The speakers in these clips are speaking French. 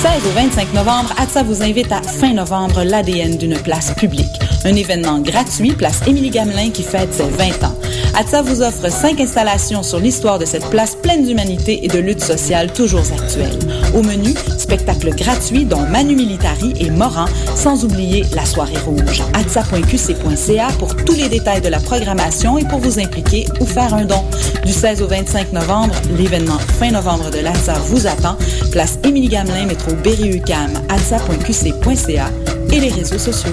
16 au 25 novembre, ATSA vous invite à fin novembre l'ADN d'une place publique. Un événement gratuit, place Émilie Gamelin qui fête ses 20 ans. ATSA vous offre cinq installations sur l'histoire de cette place pleine d'humanité et de lutte sociale toujours actuelle. Au menu, spectacles gratuits dont Manu Militari et Moran, sans oublier la soirée rouge. atsa.qc.ca pour tous les détails de la programmation et pour vous impliquer ou faire un don. Du 16 au 25 novembre, l'événement fin novembre de l'ATSA vous attend. Place Émilie Gamelin, métro Berry-UQAM, atsa.qc.ca et les réseaux sociaux.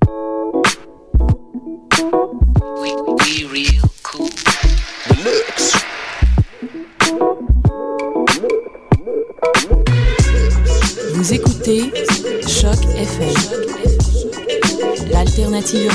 l'alternative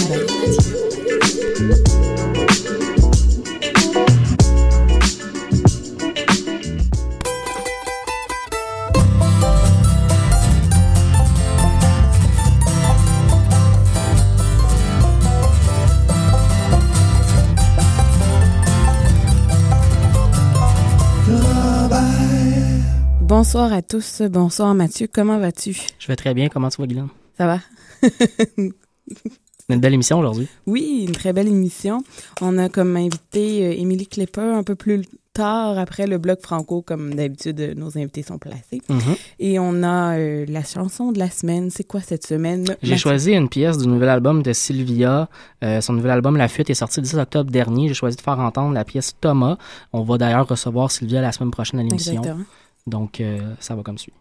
urbaine. Bonsoir à tous. Bonsoir Mathieu. Comment vas-tu? Je vais très bien. Comment tu vas, Guylaine? Ça va? Une belle émission aujourd'hui. Oui, une très belle émission. On a comme invité euh, Émilie Klepper un peu plus tard après le bloc franco, comme d'habitude, euh, nos invités sont placés. Mhm. Et on a euh, la chanson de la semaine. C'est quoi cette semaine? J'ai choisi une pièce du nouvel album de Sylvia. Euh, son nouvel album La Fuite est sorti le 10 octobre dernier. J'ai choisi de faire entendre la pièce Thomas. On va d'ailleurs recevoir Sylvia la semaine prochaine à l'émission. Donc, euh, ça va comme suit.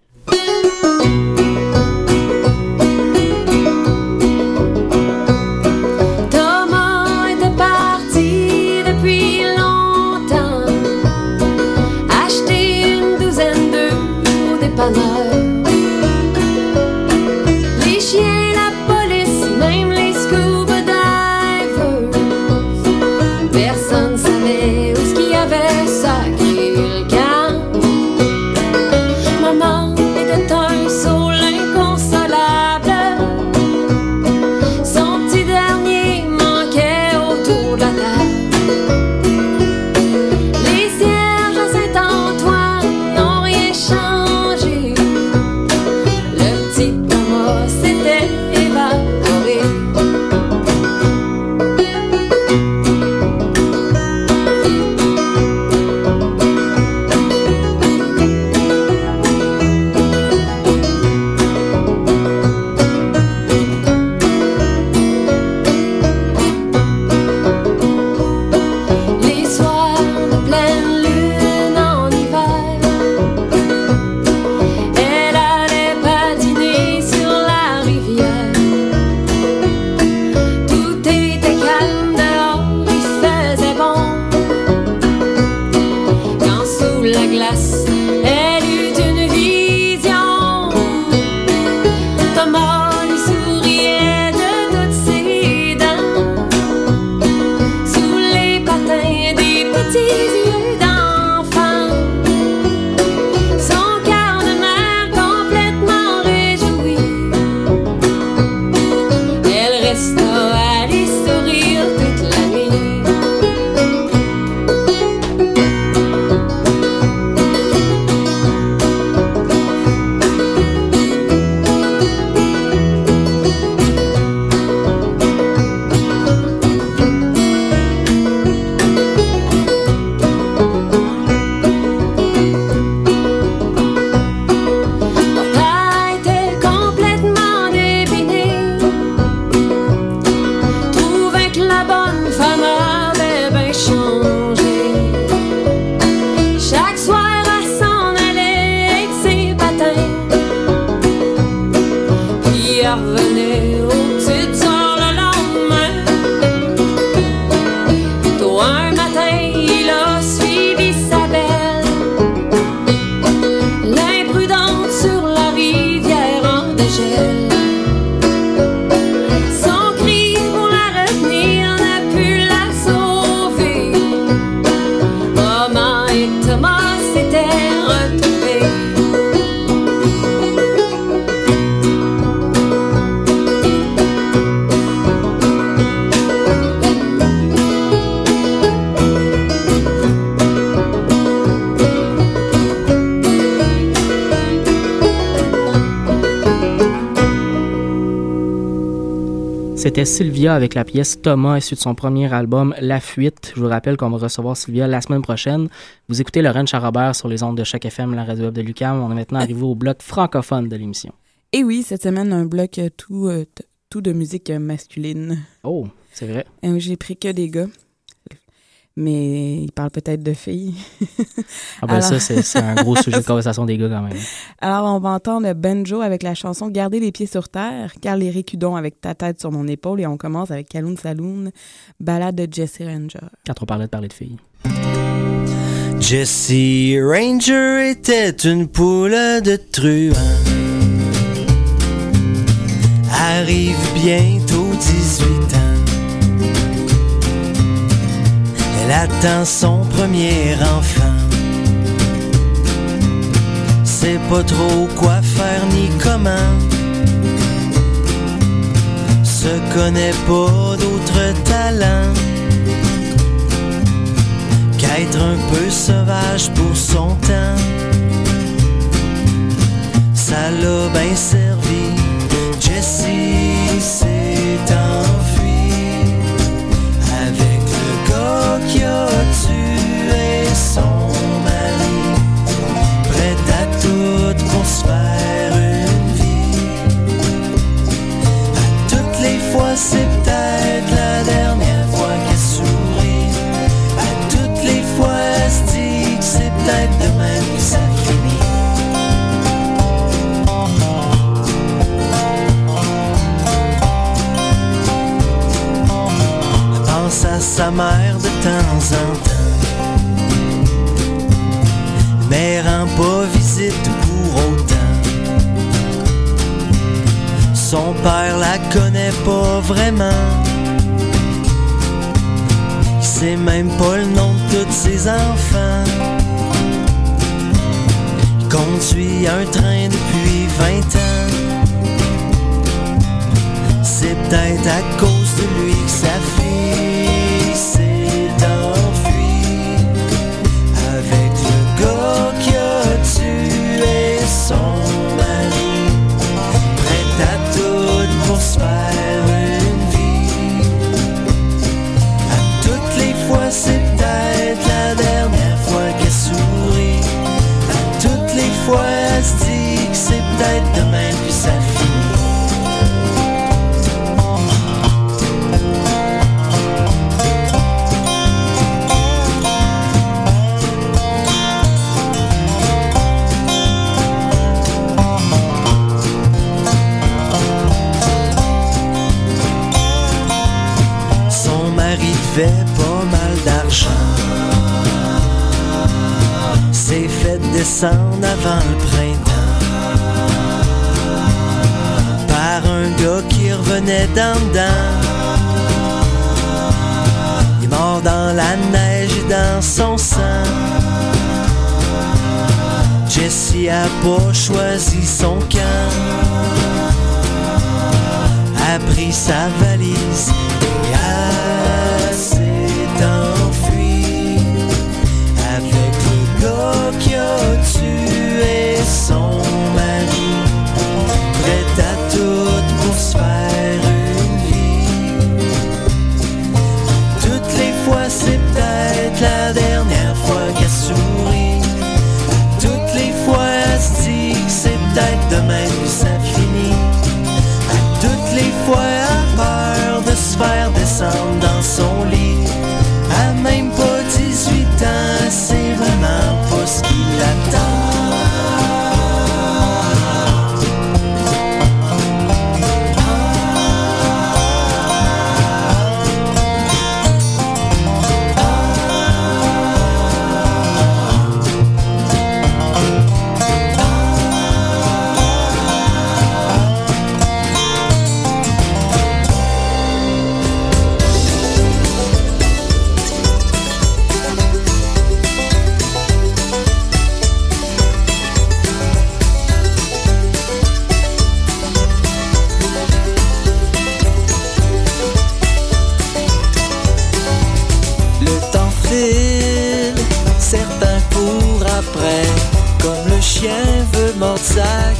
Elle C'était Sylvia avec la pièce Thomas, issue de son premier album La Fuite. Je vous rappelle qu'on va recevoir Sylvia la semaine prochaine. Vous écoutez Lorraine Charrobert sur les ondes de chaque FM, la radio web de Lucam. On est maintenant arrivé au bloc francophone de l'émission. Et oui, cette semaine, un bloc euh, tout, euh, tout de musique euh, masculine. Oh, c'est vrai. Euh, J'ai pris que des gars. Mais ils parlent peut-être de filles. Ah ben Alors- ça, c'est un gros sujet de conversation des gars quand même. Alors, on va entendre Benjo avec la chanson Garder les pieds sur terre, car les récudons avec ta tête sur mon épaule. Et on commence avec Kaloun Saloon, balade de Jesse Ranger. Quand on parlait de parler de filles. Jessie Ranger était une poule de truand. Arrive bientôt 18 ans. Elle attend son premier enfant. Sait pas trop quoi faire ni comment. Se connaît pas d'autres talents qu'être un peu sauvage pour son temps. Ça l'a bien servi. Qui a tué son mari. Prête à tout pour se faire une vie. À toutes les fois, c'est peut-être la dernière fois qu'elle sourit. À toutes les fois, elle se dit que c'est peut-être demain que ça à sa mère de temps en temps. Mais rend pas visite pour autant. Son père la connaît pas vraiment. Il sait même pas le nom de tous ses enfants. Il conduit un train depuis 20 ans. C'est peut-être à cause de lui que sa fille que c'est finit. Son mari devait pas mal d'argent. S'est fait descendre avant le printemps. Qui revenait d'en dedans. Il est mort dans la neige et dans son sang. Jessie a pas choisi son camp a pris sa valise et elle s'est enfuie avec le gars qui a tué son fois a peur de se faire descendre dans son lit. À même pas 18 ans, c'est vraiment pas ce qu'il attend.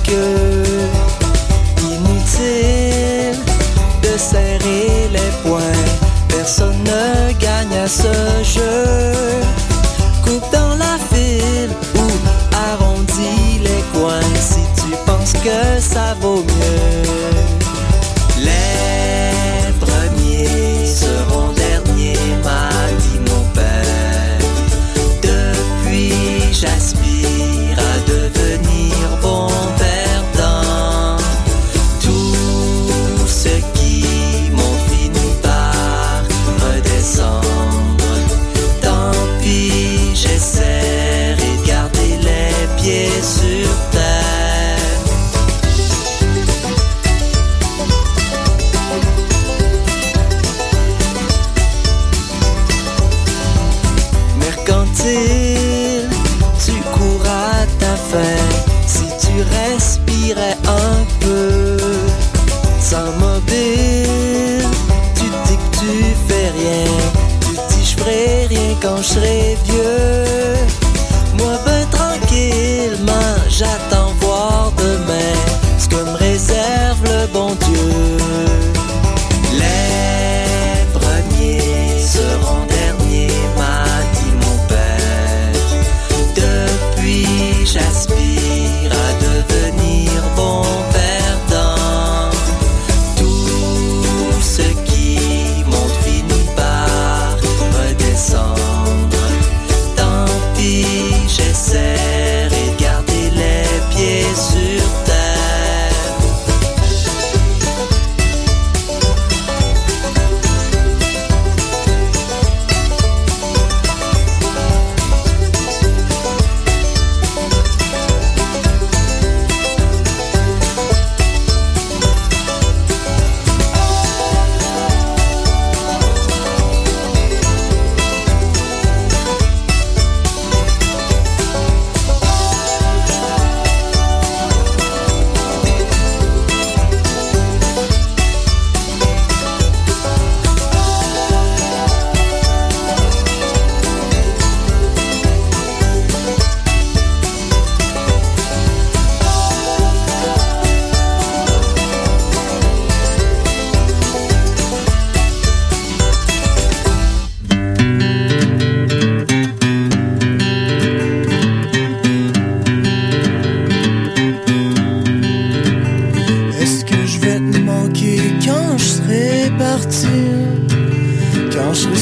Queue. Inutile de serrer les poings, personne ne gagne à ce jeu. Coupe dans la file ou arrondis les coins si tu penses que ça vaut mieux.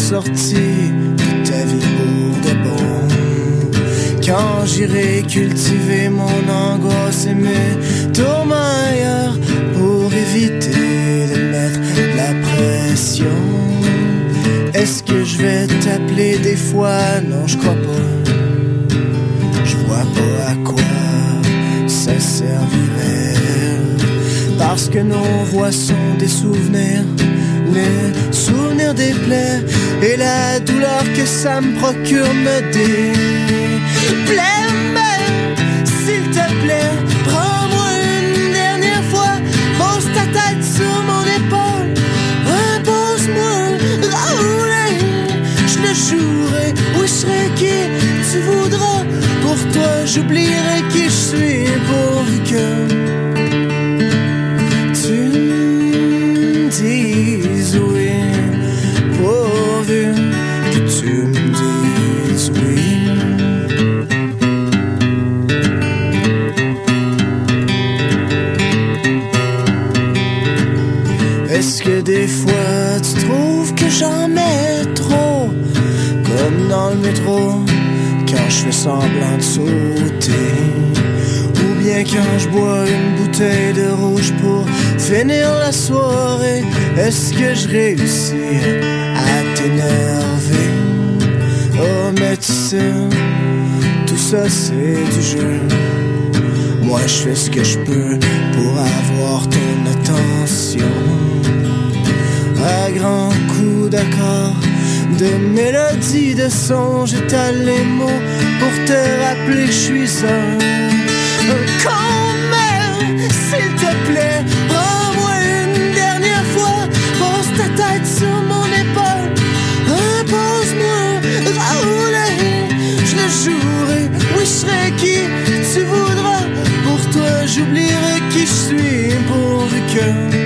Sorti de ta vie pour de bon? Quand j'irai cultiver mon angoisse et mes tourments ailleurs pour éviter de mettre la pression? Est-ce que je vais t'appeler des fois? Non, je crois pas. Je vois pas à quoi ça servirait. Parce que nos voix sont des souvenirs, les souvenirs des plaies et la douleur que ça me procure me déplaît. S'il te plaît, prends-moi une dernière fois, pose ta tête sur mon épaule, Raoulé, je le jouerai, oui, je serai qui tu voudras. Pour toi, j'oublierai qui je suis pourvu que que des fois tu trouves que j'en mets trop, comme dans le métro, quand je fais semblant de sauter? Ou bien quand je bois une bouteille de rouge pour finir la soirée, est-ce que je réussis à t'énerver? Oh, mais tu sais, tout ça c'est du jeu. Moi je fais ce que je peux pour avoir ton attention à grands coups d'accord, de mélodies, de songes, t'as les mots pour te rappeler que je suis seul. Quand même, s'il te plaît, prends-moi une dernière fois, pose ta tête sur mon épaule, repose-moi, Raoul, je le jouerai, oui je serai qui tu voudras, pour toi j'oublierai qui je suis, pourvu que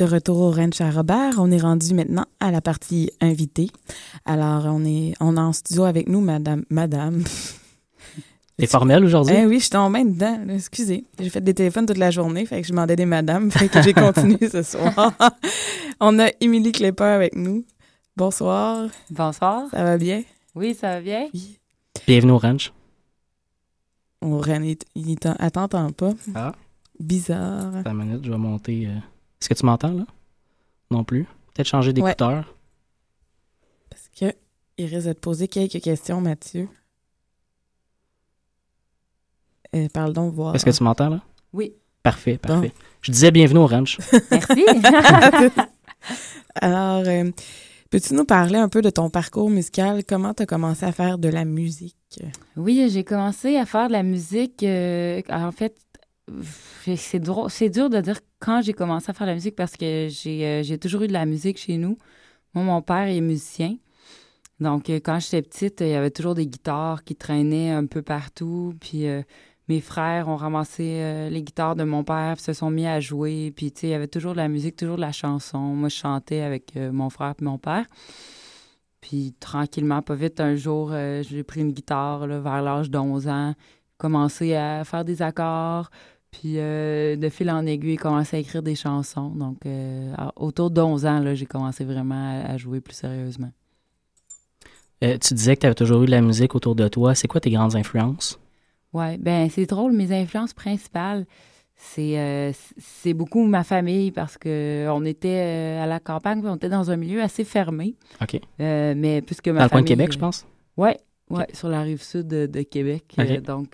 De retour au Ranch à Robert, on est rendu maintenant à la partie invitée. Alors, on est, on est en studio avec nous, Madame. Madame. T'es formel aujourd'hui? Eh oui, je suis tombée dedans. Excusez. J'ai fait des téléphones toute la journée, fait que je demandais des madames, fait que j'ai continué ce soir. on a Émilie Klepper avec nous. Bonsoir. Bonsoir. Ça va bien? Oui, ça va bien? Bienvenue au ranch. On Ren, il, il t'entend pas. Ah. Bizarre. Une minute, je vais monter. euh. Est-ce que tu m'entends là? Non plus. Peut-être changer Ouais. d'écouteur. Parce que il risque de te poser quelques questions, Mathieu. Euh, parle donc voir. Est-ce que tu m'entends là? Oui. Parfait, parfait. Je disais bienvenue au ranch. Merci. Alors, euh, peux-tu nous parler un peu de ton parcours musical? Comment tu as commencé à faire de la musique? oui, j'ai commencé à faire de la musique. euh, en fait, c'est dur de dire quand j'ai commencé à faire de la musique parce que j'ai euh, j'ai toujours eu de la musique chez nous. Moi, mon père est musicien. Donc, euh, quand j'étais petite, il y avait toujours des guitares qui traînaient un peu partout. Puis, euh, mes frères ont ramassé les guitares de mon père, se sont mis à jouer. Puis, tu sais, il y avait toujours de la musique, toujours de la chanson. Moi, je chantais avec mon frère et mon père. Puis, tranquillement, pas vite, un jour, j'ai pris une guitare là, vers l'âge d'11 ans, commencé à faire des accords. Puis, euh, de fil en aiguille, commencé à écrire des chansons. Donc, euh, autour d'11 ans, là, j'ai commencé vraiment à, à jouer plus sérieusement. Euh, tu disais que tu avais toujours eu de la musique autour de toi. C'est quoi tes grandes influences? Ouais, ben c'est drôle. Mes influences principales, c'est euh, c'est beaucoup ma famille parce que on était euh, à la campagne, on était dans un milieu assez fermé. OK. Mais puisque ma Dans le coin de famille- Québec, je pense? Ouais, ouais, sur la rive sud de, de Québec. Donc,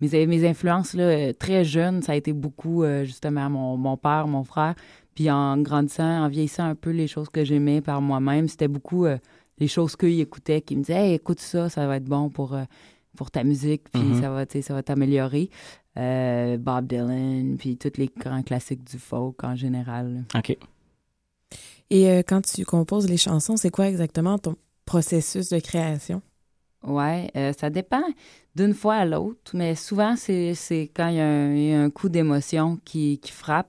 mes, mes influences, là, euh, très jeunes, ça a été beaucoup, euh, justement, mon, mon père, mon frère. Puis en grandissant, en vieillissant un peu les choses que j'aimais par moi-même, c'était beaucoup euh, les choses qu'ils écoutaient, qui me disaient Hey, écoute ça, ça va être bon pour, euh, pour ta musique, puis Mhm. ça va, ça va t'améliorer. Euh, Bob Dylan, puis tous les grands classiques du folk en général. là. OK. Et euh, quand tu composes les chansons, c'est quoi exactement ton processus de création? Ouais, euh, ça dépend d'une fois à l'autre, mais souvent, c'est quand il y, a un- coup d'émotion qui, qui frappe.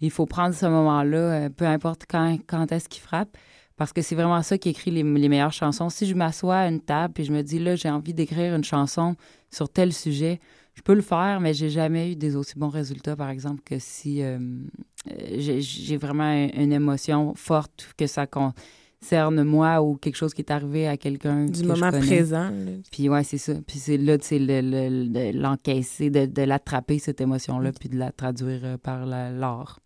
Il faut prendre ce moment-là, euh, peu importe quand, quand est-ce qu'il frappe, parce que c'est vraiment ça qui écrit les, les meilleures chansons. Si je m'assois à une table et je me dis, là, j'ai envie d'écrire une chanson sur tel sujet, je peux le faire, mais j'ai jamais eu des aussi bons résultats, par exemple, que si euh, j'ai vraiment un- une émotion forte, que ça concerne moi ou quelque chose qui est arrivé à quelqu'un Du que moment présent. là. Puis ouais, c'est ça. Puis c'est là, c'est le- le- de l'encaisser, de, de l'attraper, cette émotion-là, puis de la traduire euh, par la- l'art.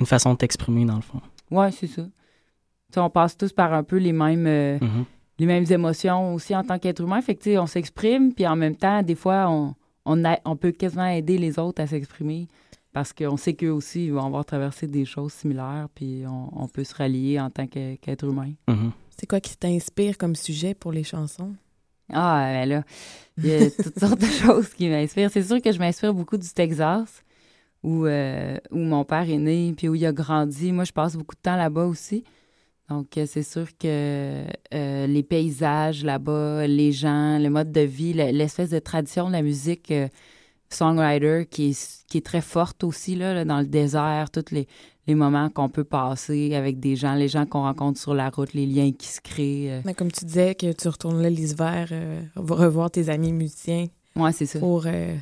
Une façon de t'exprimer, dans le fond. Ouais, c'est ça. Tu sais, on passe tous par un peu les mêmes, euh, Mhm. les mêmes émotions aussi en tant qu'être humain. Fait que, tu sais, on s'exprime, puis en même temps, des fois, on, on, a- on peut quasiment aider les autres à s'exprimer parce qu'on sait qu'eux aussi ils vont avoir traversé des choses similaires, puis on, on peut se rallier en tant qu'être humain. Mhm. C'est quoi qui t'inspire comme sujet pour les chansons? Ah, ben là, il y a toutes sortes de choses qui m'inspirent. C'est sûr que je m'inspire beaucoup du Texas, où, euh, où mon père est né, puis où il a grandi. Moi, je passe beaucoup de temps là-bas aussi. Donc, euh, c'est sûr que euh, les paysages là-bas, les gens, le mode de vie, le- l'espèce de tradition de la musique euh, songwriter qui est, qui est très forte aussi, là, là, dans le désert, tous les, les moments qu'on peut passer avec des gens, les gens qu'on rencontre sur la route, les liens qui se créent. euh. Mais comme tu disais que tu retournes là l'hiver, euh, revoir tes amis musiciens Ouais, c'est ça. pour euh,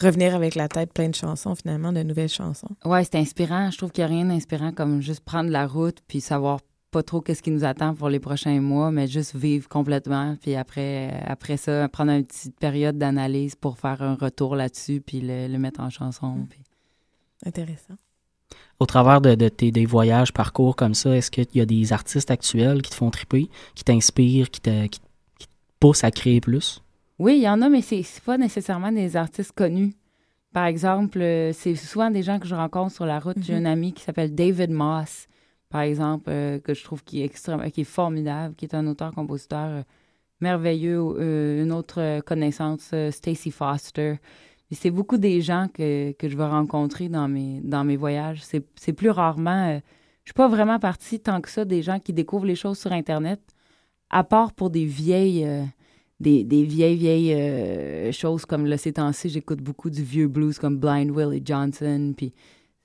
revenir avec la tête pleine de chansons, finalement, de nouvelles chansons. Ouais, c'est inspirant. Je trouve qu'il n'y a rien d'inspirant comme juste prendre la route puis savoir pas trop qu'est-ce qui nous attend pour les prochains mois, mais juste vivre complètement. Puis après, après ça, prendre une petite période d'analyse pour faire un retour là-dessus puis le, le mettre en chanson. puis- Intéressant. Au travers de, de tes des voyages, parcours comme ça, est-ce qu'il y a des artistes actuels qui te font triper, qui t'inspirent, qui te, qui, qui te poussent à créer plus? Oui, il y en a, mais c'est c'est pas nécessairement des artistes connus. Par exemple, euh, c'est souvent des gens que je rencontre sur la route. J'ai Mhm. un ami qui s'appelle David Moss, par exemple, euh, que je trouve qui est qui est formidable, qui est un auteur-compositeur euh, merveilleux. Euh, une autre connaissance, Stacey Foster. C'est beaucoup des gens que, que je vais rencontrer dans mes, dans mes voyages. C'est plus rarement... je suis pas vraiment partie tant que ça des gens qui découvrent les choses sur Internet, à part pour des vieilles... des, des vieilles, vieilles choses comme là, ces temps-ci, j'écoute beaucoup du vieux blues comme Blind Willie Johnson, puis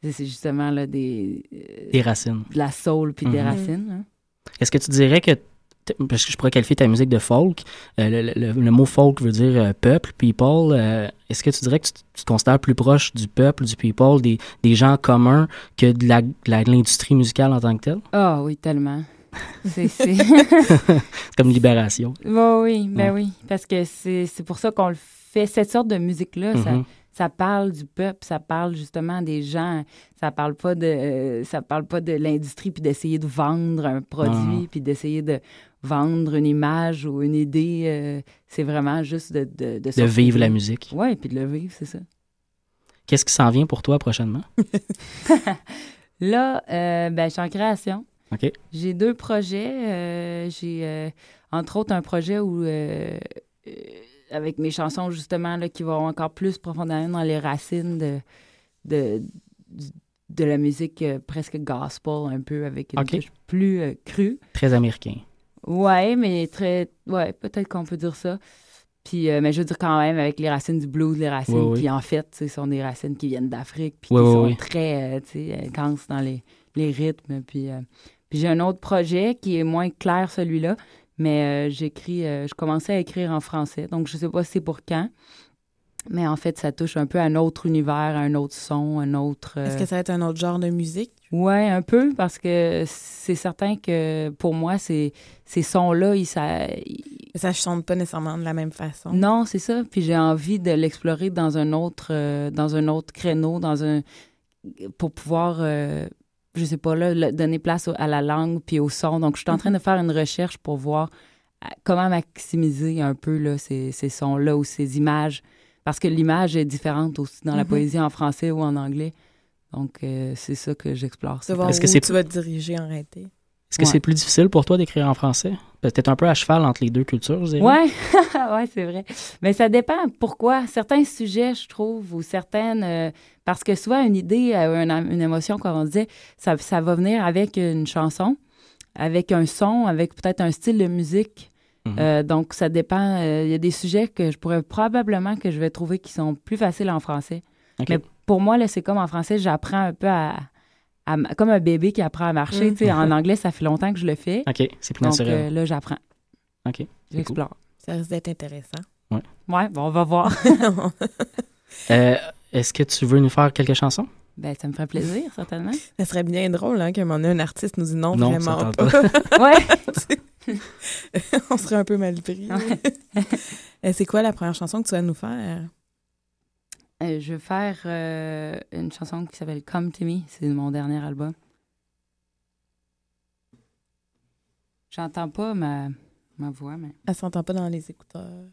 c'est justement là, des, euh, Des racines. de la soul puis des Mhm. racines. hein. Est-ce que tu dirais que, parce que je pourrais qualifier ta musique de folk, euh, le, le- le mot folk veut dire euh, peuple, people, euh, est-ce que tu dirais que tu, te considères plus proche du peuple, du people, des, des gens communs que de la- de la- de l'industrie musicale en tant que telle? Ah oui, tellement. C'est... comme libération. Oui, oui, ben Ouais. oui, parce que c'est pour ça qu'on le fait. Cette sorte de musique-là, Mhm. ça parle du peuple, ça parle justement des gens, ça parle pas de euh, ça parle pas de l'industrie puis d'essayer de vendre un produit puis d'essayer de vendre une image ou une idée. euh, c'est vraiment juste de de, De vivre la musique. Oui, puis de le vivre, c'est ça. Qu'est-ce qui s'en vient pour toi prochainement? Là, euh, ben, je suis en création. OK. J'ai deux projets. j'ai, entre autres, un projet où, avec mes chansons, justement, là, qui vont encore plus profondément dans les racines de, de, de la musique euh, presque gospel, un peu, avec une OK. touche plus euh, crue. Très américain. Ouais, mais très. Ouais, peut-être qu'on peut dire ça. Puis, euh, mais je veux dire quand même, avec les racines du blues, les racines Oui, oui. qui, en fait, sont des racines qui viennent d'Afrique, puis Oui, qui sont très, euh, intenses dans les, les rythmes. Puis, euh, puis j'ai un autre projet qui est moins clair, celui-là, mais euh, j'écris, euh, je commençais à écrire en français, donc je sais pas si c'est pour quand. Mais en fait, ça touche un peu à un autre univers, à un autre son, un autre. Est-ce euh, que ça va être un autre genre de musique? Ouais, un peu, parce que c'est certain que pour moi, ces, ces sons-là, ils, ça, ils- Ça ne chante pas nécessairement de la même façon. non, c'est ça. Puis j'ai envie de l'explorer dans un autre, dans un autre créneau, dans un, pour pouvoir, euh, je sais pas là, le- donner place au- à la langue puis au son. Donc je suis en train de faire une recherche pour voir euh, comment maximiser un peu là ces, ces sons-là ou ces images, parce que l'image est différente aussi dans la Mhm. poésie en français ou en anglais. Donc euh, c'est ça que j'explore. Est-ce que où c'est- tu vas te diriger en réalité. Est-ce que Ouais. c'est plus difficile pour toi d'écrire en français? Peut-être un peu à cheval entre les deux cultures, je dirais. Ouais, ouais, c'est vrai. Mais ça dépend. Pourquoi certains sujets, je trouve, ou certaines, euh, parce que souvent une idée, euh, une, une émotion, comme on disait, ça, ça va venir avec une chanson, avec un son, avec peut-être un style de musique. Mhm. Euh, donc ça dépend. Euh, Il y a des sujets que je pourrais probablement que je vais trouver qui sont plus faciles en français. Mais pour moi, là, c'est comme en français, j'apprends un peu à, à comme un bébé qui apprend à marcher. Mm. tu sais, En anglais, ça fait longtemps que je le fais. OK, c'est plus Donc naturel. euh, là, j'apprends. OK. cool. J'explore. Ça risque d'être intéressant. Ouais, bon, on va voir. Euh, Est-ce que tu veux nous faire quelques chansons? Ben, ça me ferait plaisir, certainement. ça serait bien drôle hein, qu'à un moment donné, un artiste nous dise non, Non, vraiment ça tente pas. Ouais. On serait un peu mal pris. Euh, C'est quoi la première chanson que tu vas nous faire? Euh, je vais faire euh, une chanson qui s'appelle Come to Me. C'est mon dernier album. J'entends pas ma, ma voix, mais. Elle s'entend pas dans les écouteurs.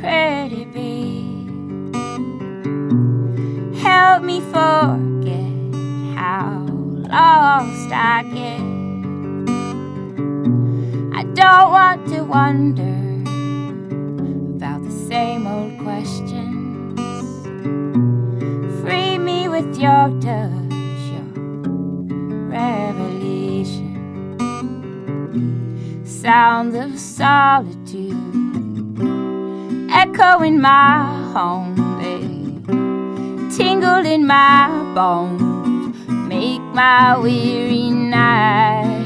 Pretty bee. Help me forget how lost I get. I don't want to wonder about the same old questions. Free me with your touch, your revelation sounds of solitude echo in my home. They tingle in my bones make my weary night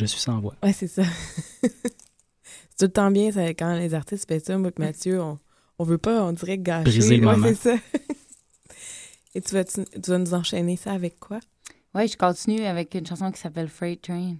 je suis sans voix. Ouais, c'est ça. c'est tout le temps bien ça, quand les artistes font ça. Moi et Mathieu, on, on veut pas, on dirait, gâcher. Briser le Ouais, moment. c'est ça. Et tu vas, tu, tu vas nous enchaîner ça avec quoi? Ouais, je continue avec une chanson qui s'appelle Freight Train.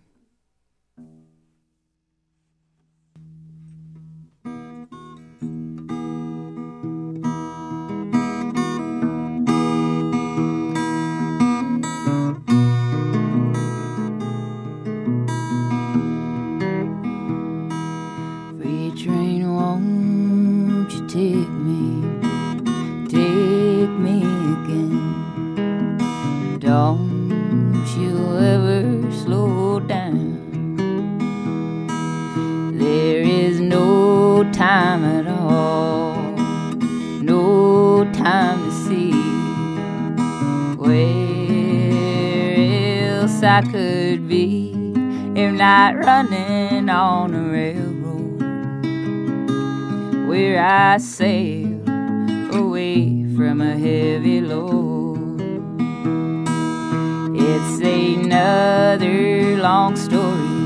Take me, take me again? Don't you ever slow down. There is no time at all, no time to see where else I could be if not running on a where I sail away from a heavy load. It's another long story,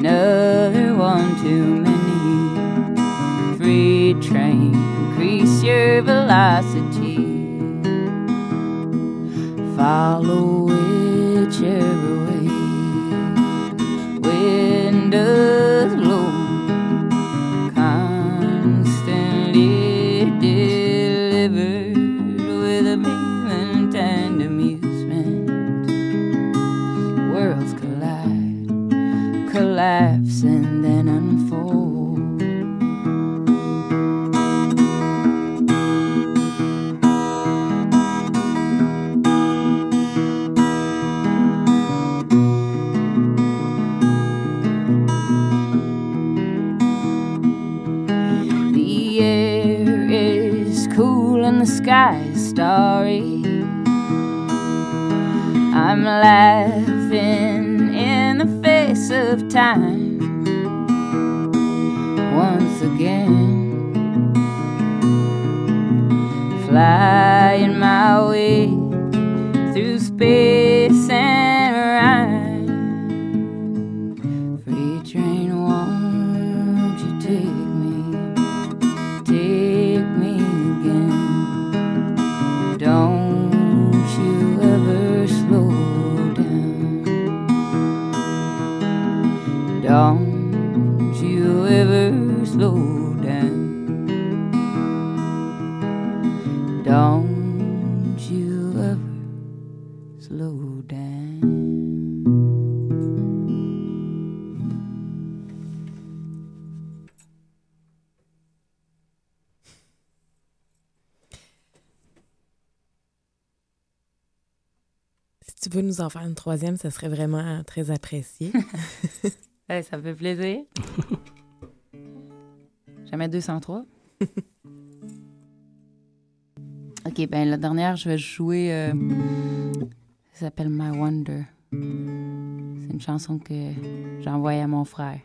another one too many. Free train, increase your velocity. Follow last. Nous en faire une troisième, ça serait vraiment très apprécié. Ouais, ça me fait plaisir. Jamais 203. ok, ben la dernière, je vais jouer. euh, ça s'appelle My Wonder. C'est une chanson que j'ai envoyée à mon frère.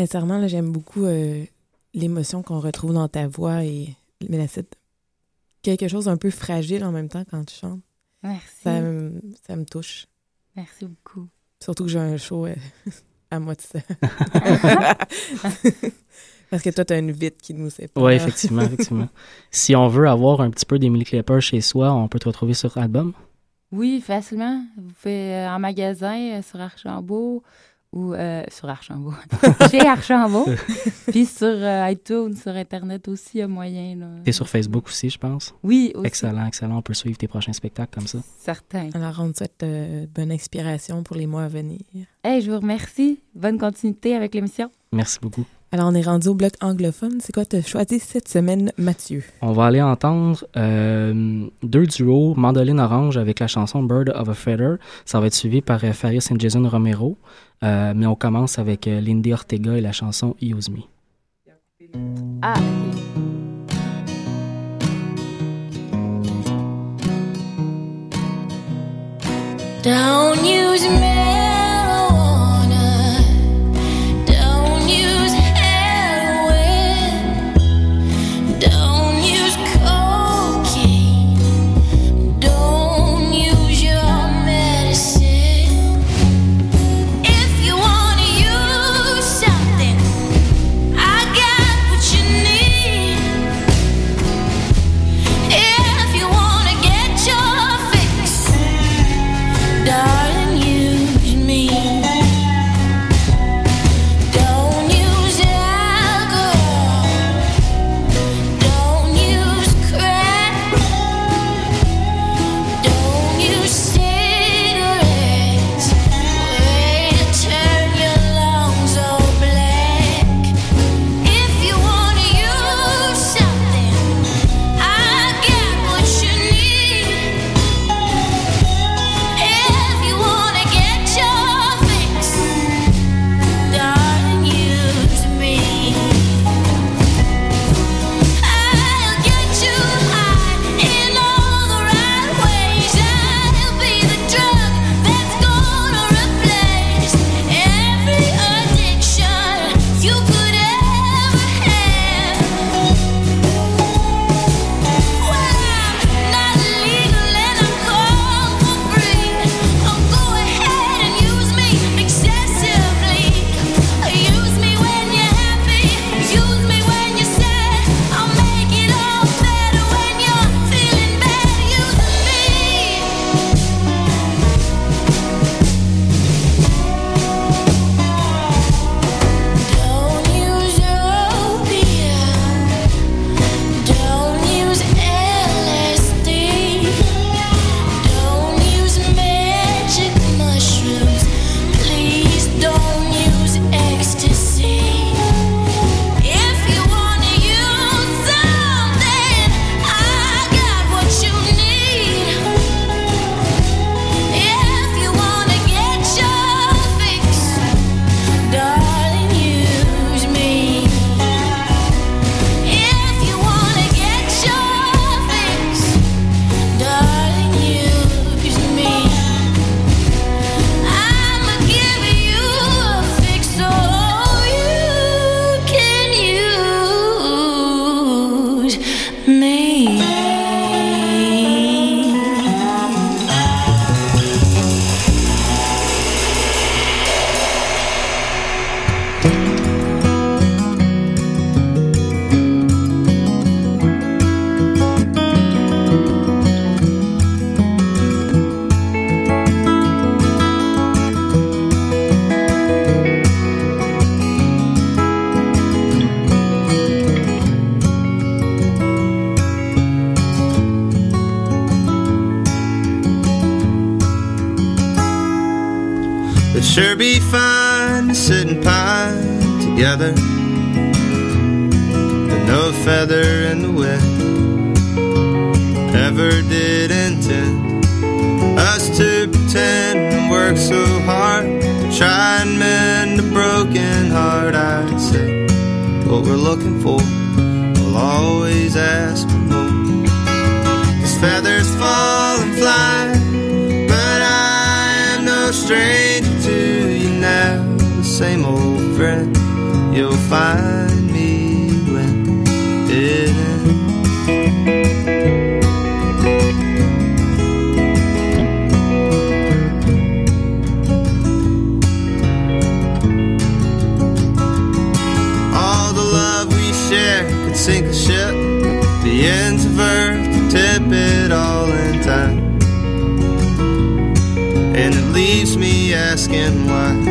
Sincèrement, là, j'aime beaucoup euh, l'émotion qu'on retrouve dans ta voix et mais c'est quelque chose d'un peu fragile en même temps quand tu chantes. Merci. Ça, me- ça me touche. Merci beaucoup. Surtout que j'ai un show euh, à moi de ça. Parce que toi, tu as une vitre qui nous sépare. Oui, effectivement, effectivement. si on veut avoir un petit peu d'Emily Clapper chez soi, on peut te retrouver sur album. Oui, facilement. Vous pouvez euh, en magasin euh, sur Archambault ou euh, sur Archambault. Chez Archambault. Puis sur euh, iTunes, sur Internet aussi, il y a moyen. T'es sur Facebook aussi, je pense? Oui, aussi. Excellent, excellent. On peut suivre tes prochains spectacles comme ça. Certain. Alors, on te souhaite euh, bonne inspiration pour les mois à venir. Hey, je vous remercie. Bonne continuité avec l'émission. Merci beaucoup. Alors, on est rendu au bloc anglophone. C'est quoi tu as choisi cette semaine, Mathieu? On va aller entendre euh, deux duos, Mandoline Orange avec la chanson Bird of a Feather. Ça va être suivi par euh, Faris et Jason Romero. Euh, mais on commence avec euh, Lindy Ortega et la chanson Use Me. Ah. Don't use marijuana. black and.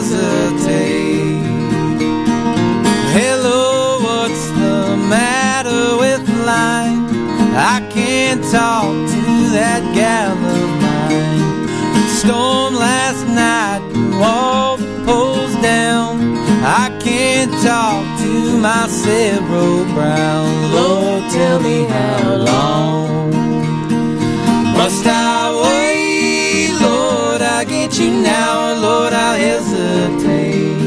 hesitate. Hello, what's the matter with life? I can't talk to that gal of mine. Storm last night, all the poles down. I can't talk to my Cibro Brown. Lord, tell me how long must I wait? I get you now, Lord, I'll hesitate.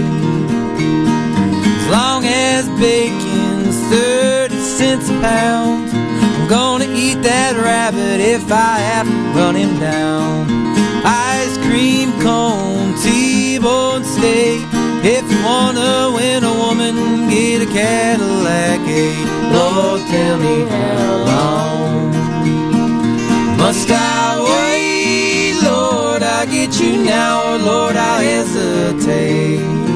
As long as bacon's 30 cents a pound, I'm gonna eat that rabbit if I have to run him down. Ice cream cone, T-bone steak. If you wanna win a woman, get a Cadillac. Hey, Lord, tell me how long must I wait, Lord? You now, or Lord, I'll hesitate.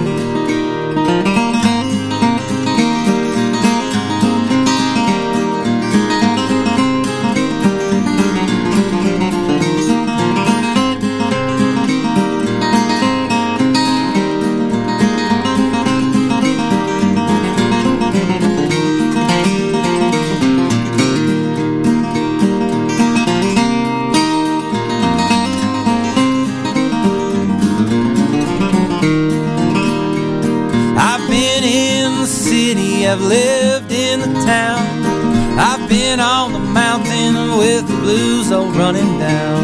Blues all running down.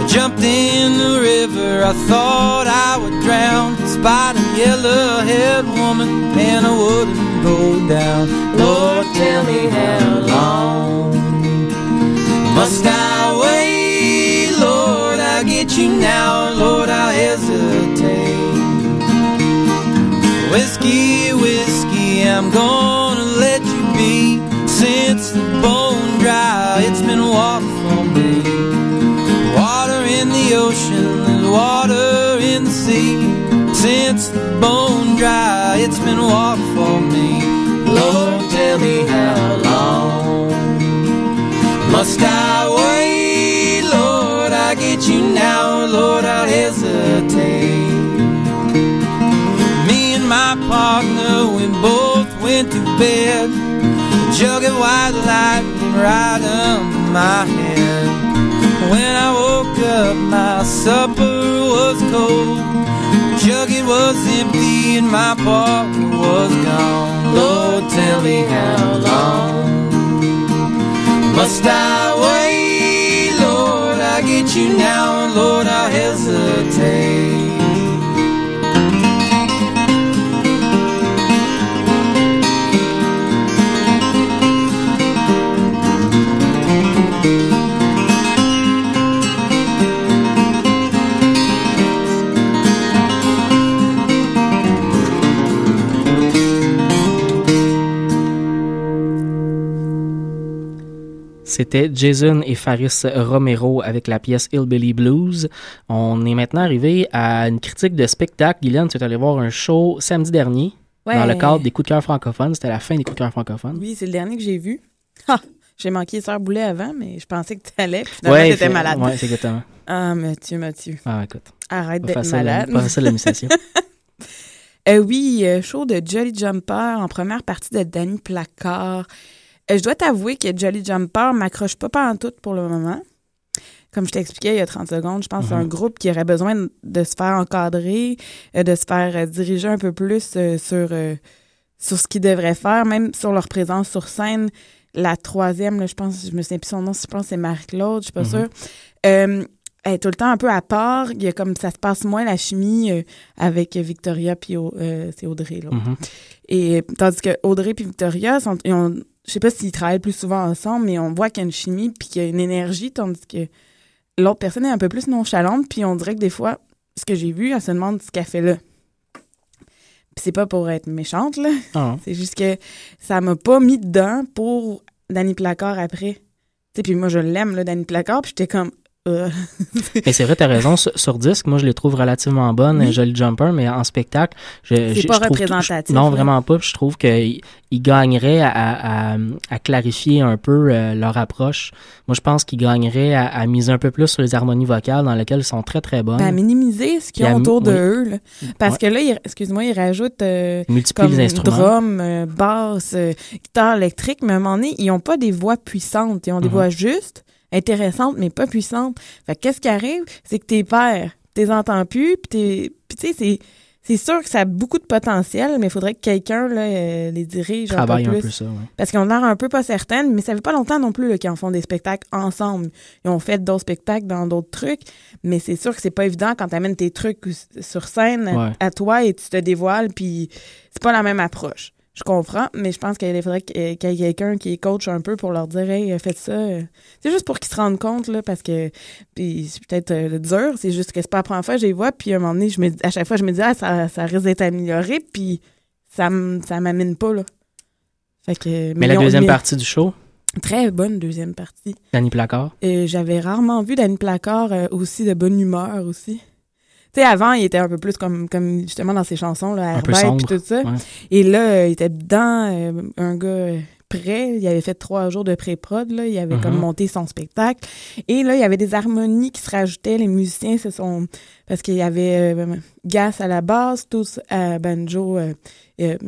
I jumped in the river, I thought I would drown. Spied a yellow haired woman, and I wouldn't go down. Lord, tell me how long must I wait? Lord, I'll get you now, Lord, I'll hesitate. Whiskey, whiskey, I'm gonna water for me. Water in the ocean, there's water in the sea. Since the bone dry, it's been water for me. Lord, tell me how long must I wait? Lord, I get you now, Lord, I'll hesitate. Me and my partner, we both went to bed. A jug of white lightning under my head. When I woke up, my supper was cold. Jug it was empty and my partner was gone. Lord, tell me how long must I wait? Lord, I get you now, C'était Jason et Faris Romero avec la pièce Hillbilly Blues. On est maintenant arrivé à une critique de spectacle. Guylaine, tu es allé voir un show samedi dernier dans le cadre des coups de cœur francophones. C'était la fin des coups de cœur francophones. Oui, c'est le dernier que j'ai vu. Ah, j'ai manqué Sœur Boulet avant, mais je pensais que tu allais. Puis finalement, Ouais, t'étais malade. ouais, c'est exactement. Ah, Mathieu, Mathieu. Ah, écoute. Arrête d'être malade. Pas facile l'administration. Euh, oui, euh, show de Jolly Jumper en première partie de Danny Placard. Euh, je dois t'avouer que Jolly Jumper m'accroche pas pas en tout pour le moment. Comme je t'expliquais il y a 30 secondes, je pense que c'est un Mhm. groupe qui aurait besoin de se faire encadrer, euh, de se faire euh, diriger un peu plus sur, sur ce qu'ils devraient faire, même sur leur présence sur scène. La troisième, là, je pense, je me souviens plus son nom, je pense que c'est Marie-Claude, je suis pas Mhm. sûre. Euh, elle est tout le temps un peu à part. Il y a comme ça se passe moins la chimie euh, avec Victoria puis euh, c'est Audrey là. Mhm. Et tandis que Audrey puis Victoria sont ils ont je sais pas s'ils travaillent plus souvent ensemble mais on voit qu'il y a une chimie puis qu'il y a une énergie tandis que l'autre personne est un peu plus nonchalante puis on dirait que des fois ce que j'ai vu elle se demande ce qu'elle fait là. Puis c'est pas pour être méchante là. Ah. C'est juste que ça m'a pas mis dedans pour Danny Placard après. Tu sais puis moi je l'aime là Danny Placard puis j'étais comme euh. Mais c'est vrai, t'as raison. Sur, sur disque, moi, je les trouve relativement bonnes, Oui. un joli jumper, mais en spectacle, je, C'est pas je représentatif, non, là. vraiment pas. Je trouve qu'ils ils gagneraient à, à- à- à clarifier un peu euh, leur approche. Moi, je pense qu'ils gagneraient à, à miser un peu plus sur les harmonies vocales, dans lesquelles ils sont très, très bonnes. Ben, à minimiser ce qu'ils ont autour de oui. eux. là. Parce Ouais. que là, excuse-moi, ils rajoutent euh, les instruments. drum, euh, basse, guitare électrique, mais à un moment donné, ils n'ont pas des voix puissantes. Ils ont des Mhm. voix justes, intéressantes, mais pas puissantes. Fait que qu'est-ce qui arrive? C'est que t'es pères, t'es entends plus, puis tu sais, c'est... C'est sûr que ça a beaucoup de potentiel, mais il faudrait que quelqu'un euh, les dirige un peu Travaille un plus. peu ça, ouais. Parce qu'on a l'air un peu pas certaines, mais ça fait pas longtemps non plus qu'ils en font des spectacles ensemble. Ils ont fait d'autres spectacles dans d'autres trucs, mais c'est sûr que c'est pas évident quand tu amènes tes trucs sur scène à- à, toi et tu te dévoiles, puis c'est pas la même approche. Je comprends, mais je pense qu'il faudrait qu'il y ait quelqu'un qui coach un peu pour leur dire Hey, faites ça. C'est juste pour qu'ils se rendent compte, là, parce que c'est peut-être euh, dur, c'est juste que c'est pas la première fois je les vois, puis à un moment donné, je me, à chaque fois, je me dis Ah, ça, ça risque d'être amélioré, puis ça, ça m'amène pas, là. Fait que, Mais la deuxième partie du show, Très bonne deuxième partie. Danny Placard? Et j'avais rarement vu Danny Placard euh, aussi de bonne humeur aussi. Tu sais, avant, il était un peu plus comme, comme justement dans ses chansons, là, Herbert puis tout ça. ouais. Et là, il était dedans, euh, un gars euh, prêt. Il avait fait trois jours de pré-prod, là. Il avait comme monté son spectacle. Et là, il y avait des harmonies qui se rajoutaient. Les musiciens se sont... Parce qu'il y avait euh, Gas à la basse, tous à banjo... euh, euh,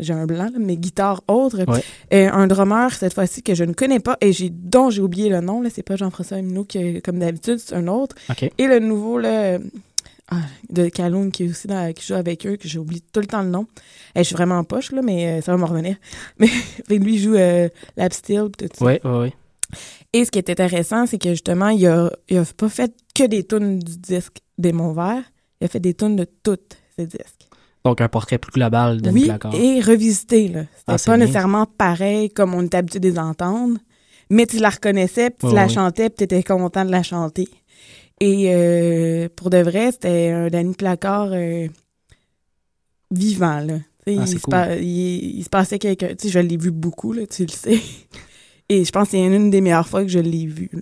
j'ai un blanc, là, mais guitare autre. Ouais. Euh, un drummer, cette fois-ci, que je ne connais pas et j'ai dont j'ai oublié le nom. Là, c'est pas Jean-François Himino, qui, comme d'habitude, c'est un autre. Et le nouveau, là, de Calhoun, qui est aussi dans, qui joue avec eux, que j'oublie tout le temps le nom. Eh, je suis vraiment en poche, là, mais euh, ça va me revenir. Mais lui, il joue euh, Lap Steel, pis tout ça. Oui, oui, oui. Et ce qui est intéressant, c'est que justement, il a, il a pas fait que des tunes du disque des Monts Verts, il a fait des tunes de tous ses disques. Donc, un portrait plus global de Danny Oui, Placard. et revisité, là. C'était Ah, pas bien. nécessairement pareil comme on est habitué de les entendre, mais tu la reconnaissais, puis tu la chantais, puis tu étais content de la chanter. Et euh, pour de vrai, c'était un Danny Placard euh, vivant, là. Ah, il, se cool. pa- il- il se passait quelque... Tu sais, je l'ai vu beaucoup, là, tu le sais. Et je pense que c'est une des meilleures fois que je l'ai vu, là.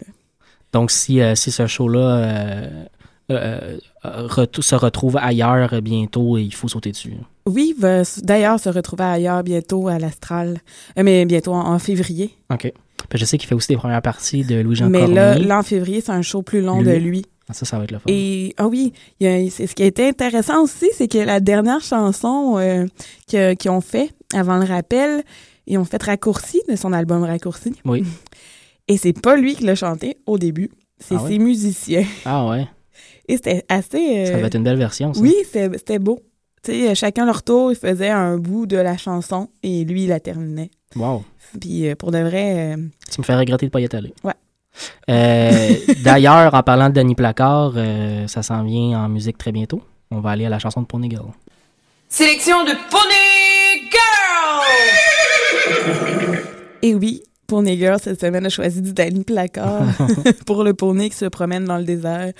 Donc, si, euh, si ce show-là se retrouve ailleurs bientôt, il faut sauter dessus. Oui, il va d'ailleurs se retrouver ailleurs bientôt à l'Astral, mais bientôt en, en février. OK. Je sais qu'il fait aussi des premières parties de Louis-Jean Mais Cormier. là, là, en février, c'est un show plus long de lui. Ah, ça, ça va être le fun. Et ah oui, il y a- c'est- ce qui a été intéressant aussi, c'est que la dernière chanson euh, qu'ils ont fait avant le rappel, ils ont fait Raccourci de son album Raccourci. Oui. Et c'est pas lui qui l'a chanté au début, c'est Ah ouais? ses musiciens. Ah ouais. Et c'était assez. euh, Ça va être une belle version, ça. Oui, c'était beau. Tu sais, chacun leur tour, ils faisaient un bout de la chanson et lui, il la terminait. Wow. Puis euh, pour de vrai, euh, Tu me fais regretter de ne pas y être allé. Ouais. Euh, D'ailleurs, en parlant de Danny Placard, euh, ça s'en vient en musique très bientôt. On va aller à la chanson de Pony Girl. Sélection de Pony Girl! Et oui, Pony Girl, cette semaine, a choisi du Danny Placard pour le poney qui se promène dans le désert.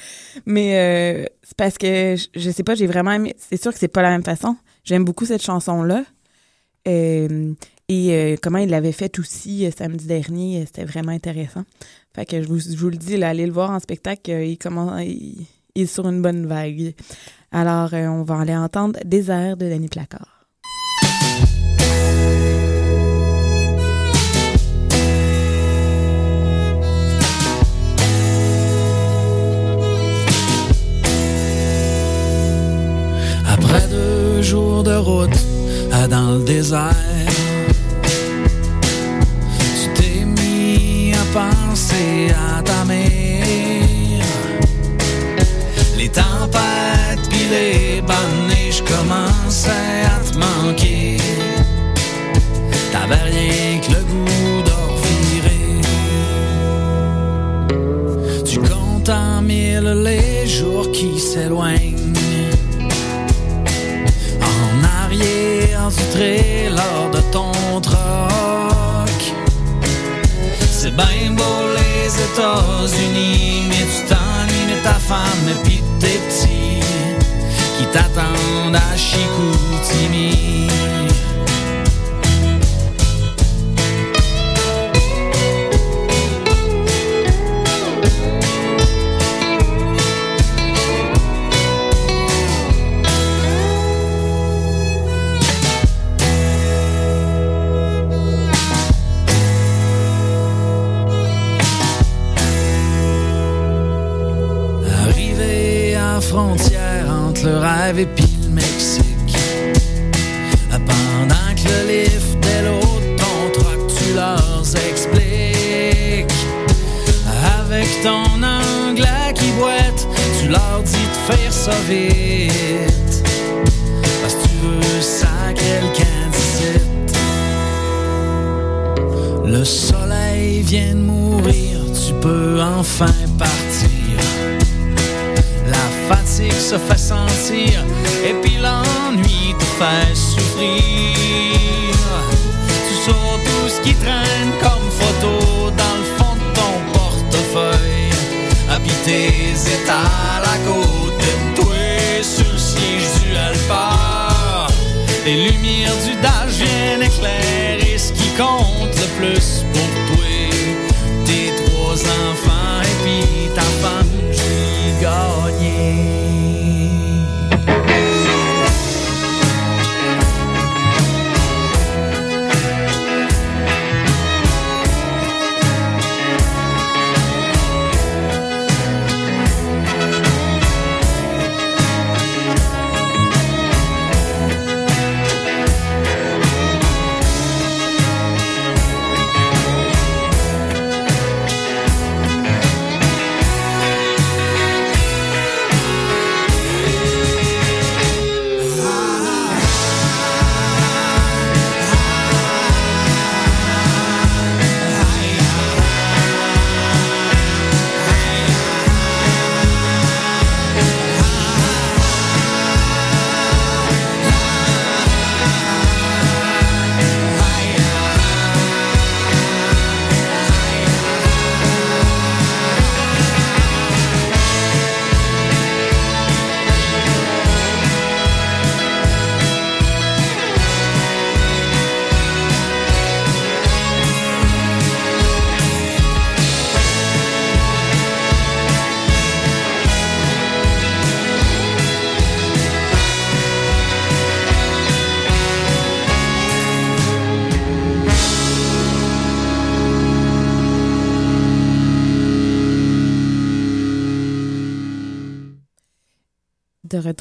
Mais euh, c'est parce que, je, je sais pas, j'ai vraiment aimé... C'est sûr que c'est pas la même façon. J'aime beaucoup cette chanson-là. Euh, et euh, comment il l'avait fait aussi euh, samedi dernier, euh, c'était vraiment intéressant. Fait que je vous, le dis, là, allez le voir en spectacle, il, il, il est sur une bonne vague. Alors, on va aller entendre Désert de Danny Placard. Après deux jours de route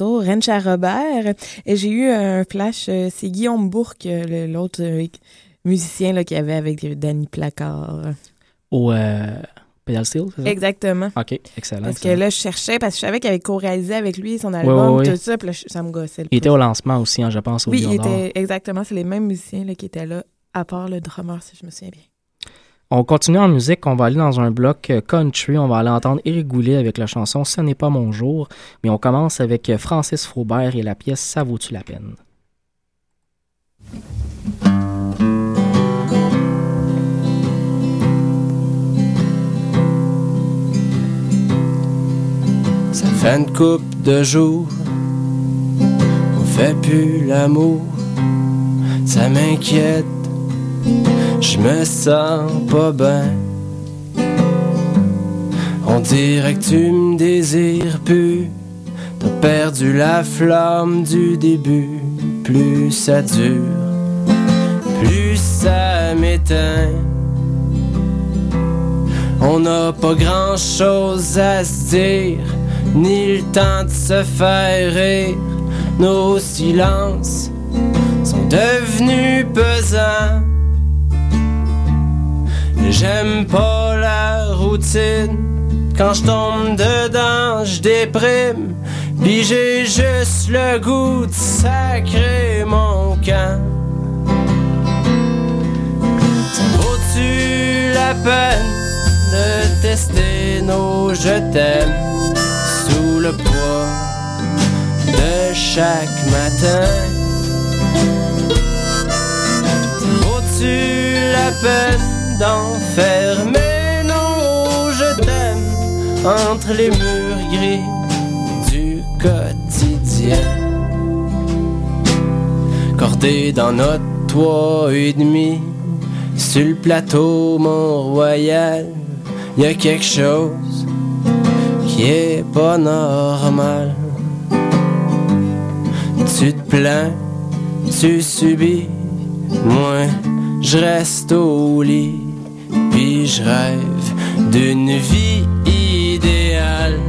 retour, Rencha Robert. Et j'ai eu un flash, euh, c'est Guillaume Bourque, euh, le- l'autre euh, musicien là, qu'il y avait avec Danny Placard. Au euh, Pedal Steel, c'est ça? Exactement. OK, excellent. Parce que là, je cherchais, parce que je savais qu'il avait co-réalisé avec lui son album, tout ça, puis là, ça me gossait. le Il était au lancement aussi, hein, je pense, au Oui, il était exactement, c'est les mêmes musiciens là, qui étaient là, à part le drummer, si je me souviens bien. On continue en musique, on va aller dans un bloc euh, country, on va aller entendre Éric Goulet avec la chanson Ce n'est pas mon jour, mais on commence avec euh, Francis Faubert et la pièce Ça vaut-tu la peine? Ça fait une coupe de jours, on fait plus l'amour, ça m'inquiète, je me sens pas bien. On dirait que tu me désires plus, t'as perdu la flamme du début, plus ça dure, plus ça m'éteint. On n'a pas grand chose à se dire, ni le temps de se faire rire. Nos silences sont devenus pesants. J'aime pas la routine. Quand je tombe dedans, je déprime. Puis j'ai juste le goût de sacrer mon camp. Vaut-tu la peine de tester nos je t'aime sous le poids de chaque matin? Vaut-tu la peine d'enfermer nos je t'aime entre les murs gris du quotidien? Cordé dans notre toit et demi, sur le plateau Mont-Royal, y a quelque chose qui est pas normal. Tu te plains, tu subis, moi je reste au lit, puis je rêve d'une vie idéale.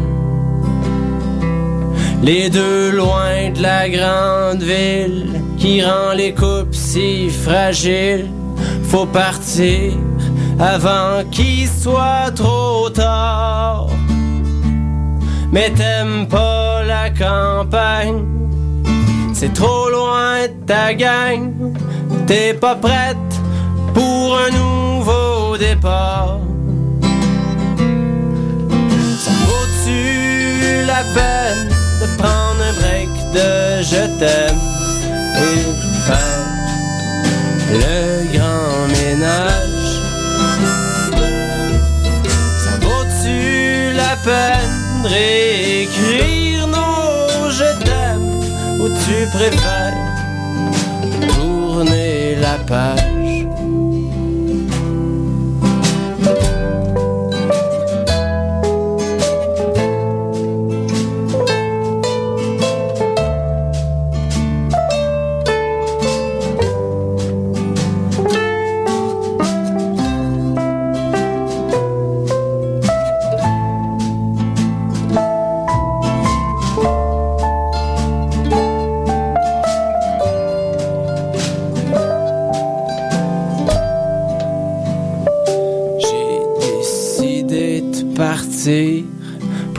Les deux loin de la grande ville qui rend les coupes si fragiles. Faut partir avant qu'il soit trop tard. Mais t'aimes pas la campagne, c'est trop loin de ta gang. T'es pas prête départ. Ça vaut-tu la peine de prendre un break de je t'aime et faire le grand ménage? Ça vaut-tu la peine de réécrire nos je t'aime ou tu préfères tourner la page?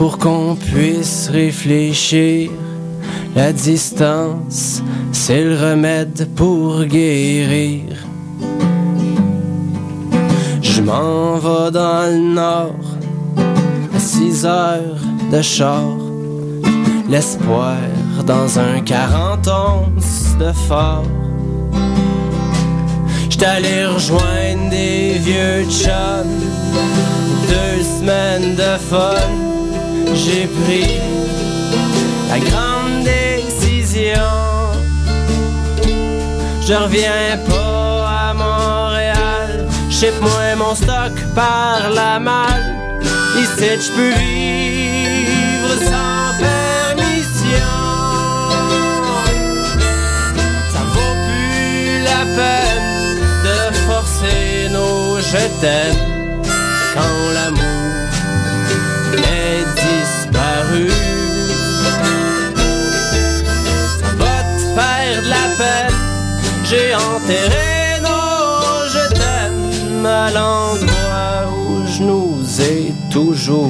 Pour qu'on puisse réfléchir. La distance, c'est le remède pour guérir. Je m'en vais dans le nord, à 6 heures de char. L'espoir dans un 40 onces de fort. Allé rejoindre des vieux chums, deux semaines de fun. J'ai pris la grande décision. Je reviens pas à Montréal. Ship moi mon stock par la malle. Ici je peux vivre sans permission. Ça vaut plus la peine de forcer nos je t'aime J'ai enterré nos je t'aime à l'endroit où je nous ai toujours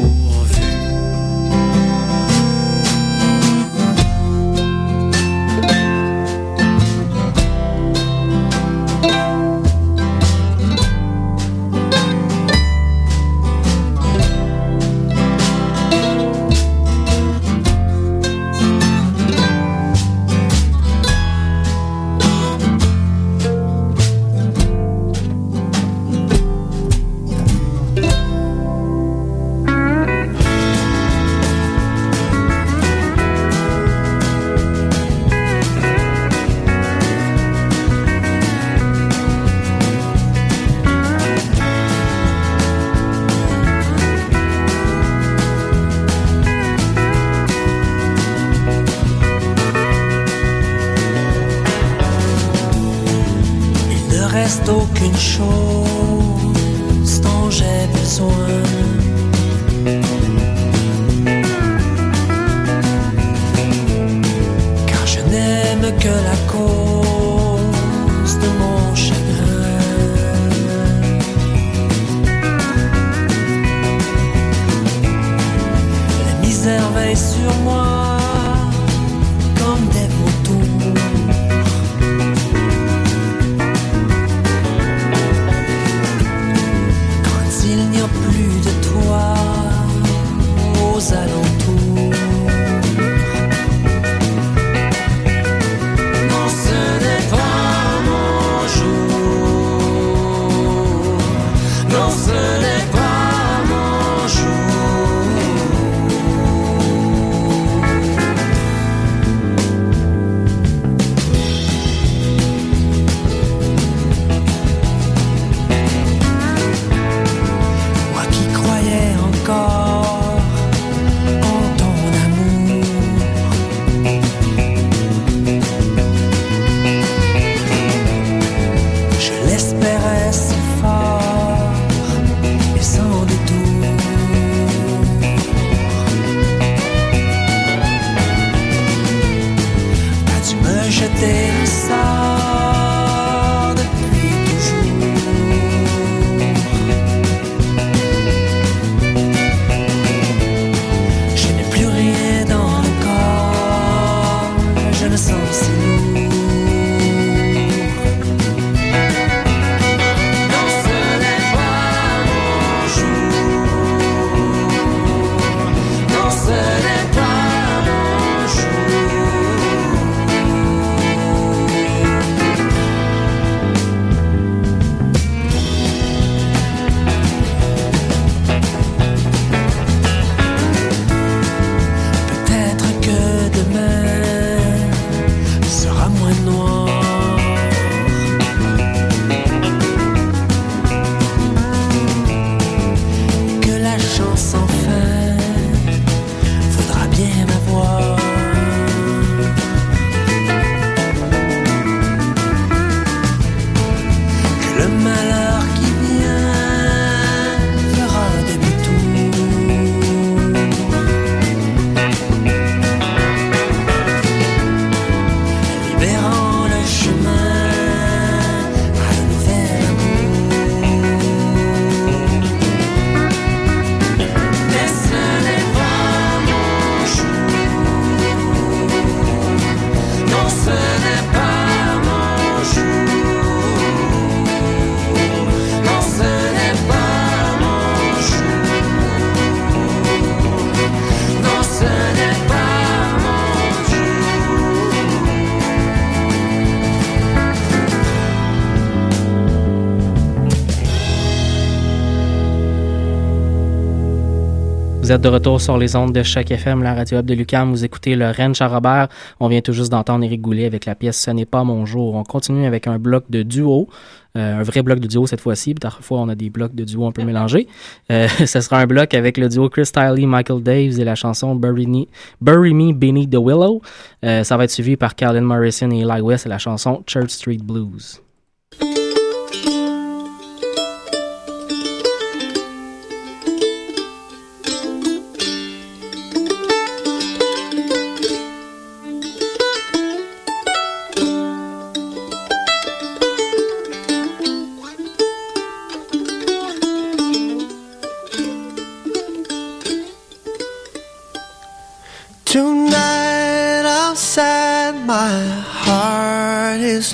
êtes de retour sur les ondes de Choc FM, la radio web de Lucam. Vous écoutez le Rennes Charrobert. On vient tout juste d'entendre Éric Goulet avec la pièce Ce n'est pas mon jour. On continue avec un bloc de duo. Euh, un vrai bloc de duo cette fois-ci. Parfois, on a des blocs de duo un peu mélangés. Euh, ce sera un bloc avec le duo Chris Tiley, Michael Daves et la chanson Bury Me, Bury Me Beneath the Willow. Euh, ça va être suivi par Carlin Morrison et Eli West et la chanson Church Street Blues.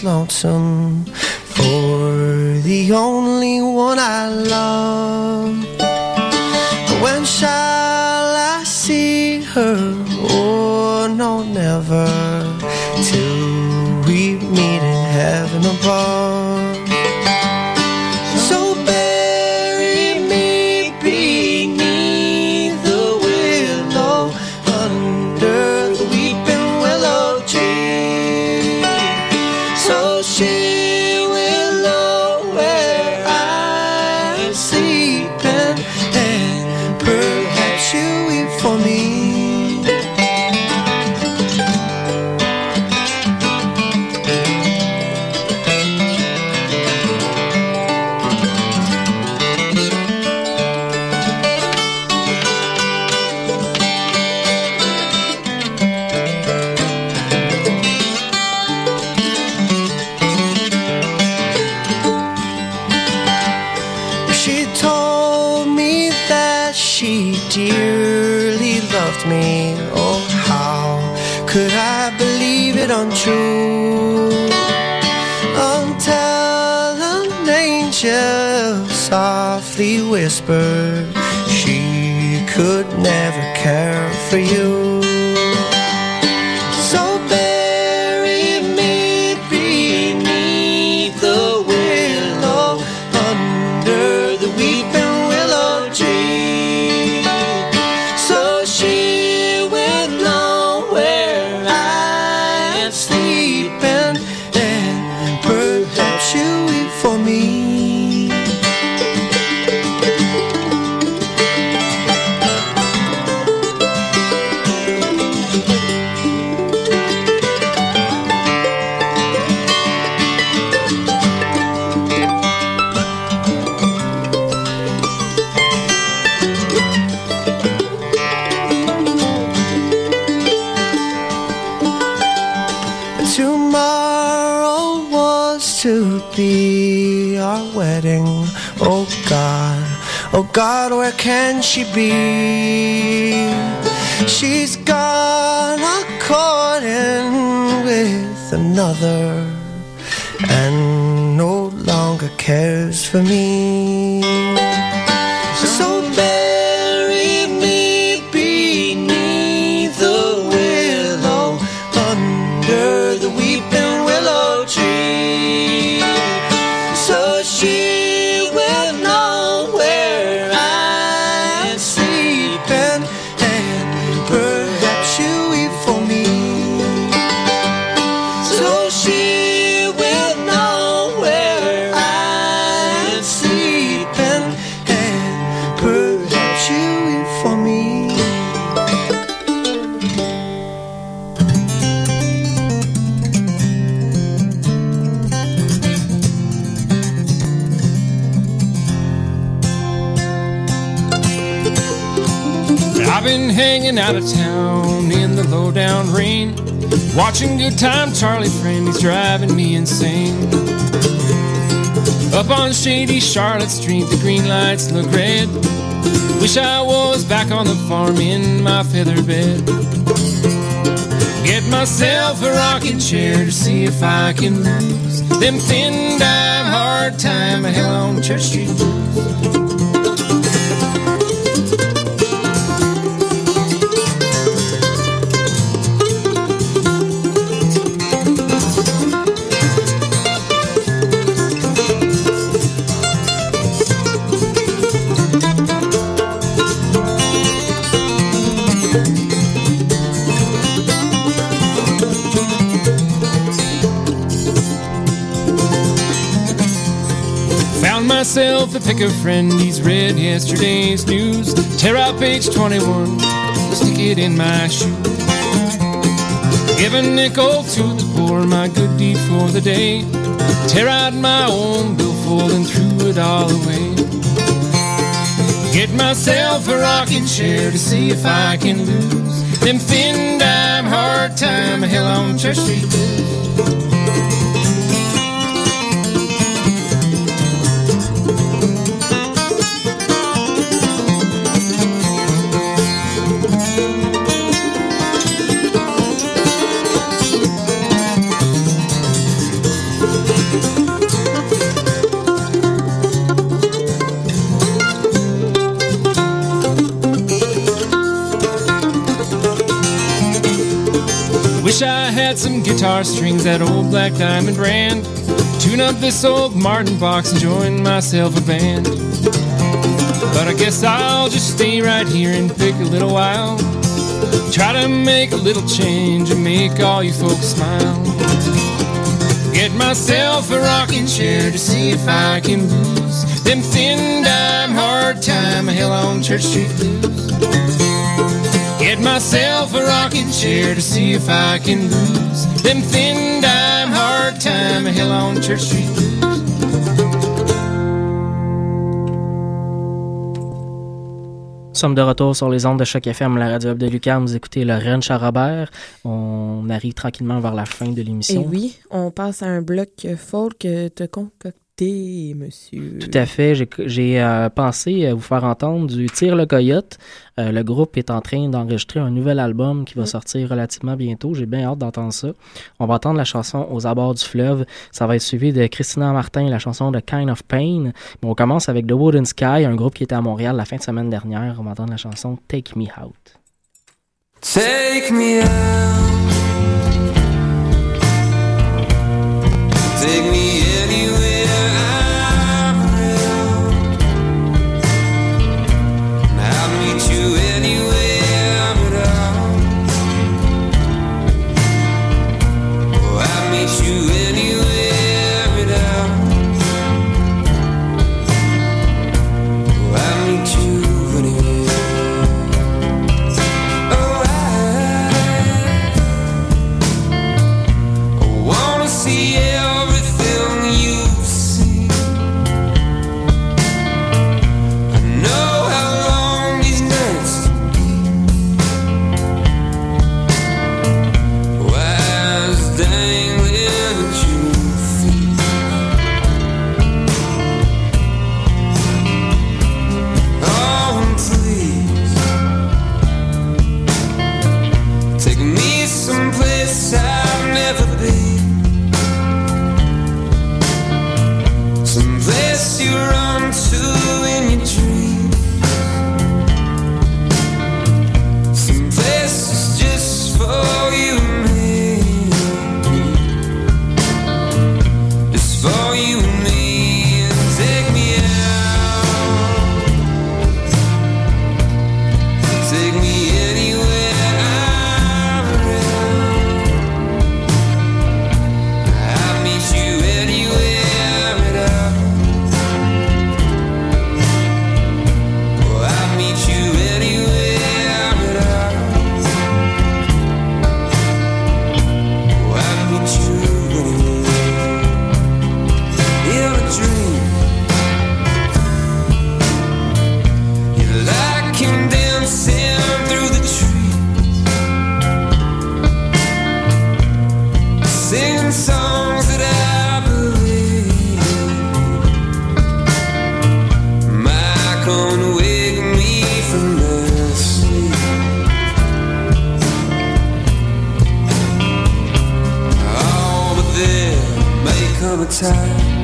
Lonesome for the only one I love. God, where can she be? She's gone a courting with another and no longer cares for me. Out of town in the low down rain. Watching Good Time Charlie friend, he's driving me insane. Up on shady Charlotte Street, the green lights look red. Wish I was back on the farm in my feather bed. Get myself a rocking chair to see if I can lose them thin dime hard time hell on Church Street blues. Myself a friend, he's read yesterday's news. Tear out page 21, stick it in my shoe. Give a nickel to the poor, my good deed for the day. Tear out my own billfold and threw it all away. Get myself a rocking chair to see if I can lose them thin dime hard time hell on Church Street. Guitar strings, that old black diamond brand. Tune up this old Martin box and join myself a band. But I guess I'll just stay right here and pick a little while. Try to make a little change and make all you folks smile. Get myself a rocking chair to see if I can lose them thin dime hard time hell on Church Street blues. Get myself a rocking chair to see if I can lose them thin dime hard time hell on Church Street blues. Nous sommes de retour sur les ondes de Choc FM, la radio de Lucas. Vous écoutez le Ranch à Robert. On arrive tranquillement vers la fin de Et l'émission. oui, on passe à un bloc folk que t'as concocté, monsieur. Tout à fait. J'ai- euh, pensé euh, vous faire entendre du Tire le Coyote. Euh, le groupe est en train d'enregistrer un nouvel album qui va sortir relativement bientôt. J'ai bien hâte d'entendre ça. On va entendre la chanson Aux abords du fleuve. Ça va être suivi de Christina Martin, la chanson de Kind of Pain. Mais on commence avec The Wooden Sky, un groupe qui était à Montréal la fin de semaine dernière. On va entendre la chanson Take Me Out. Take me out. Take me anywhere come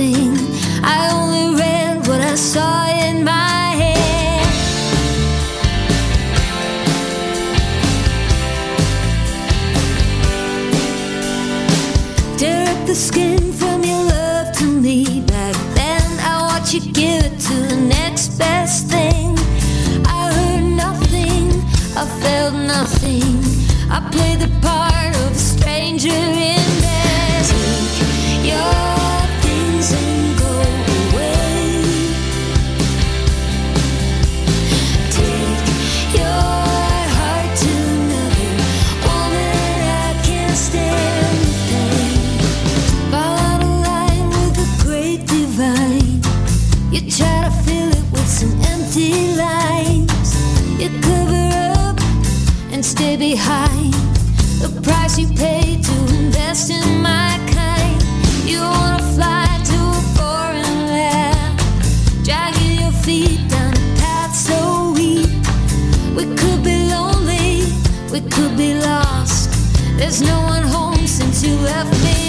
sing. Could be lost. There's no one home since you left me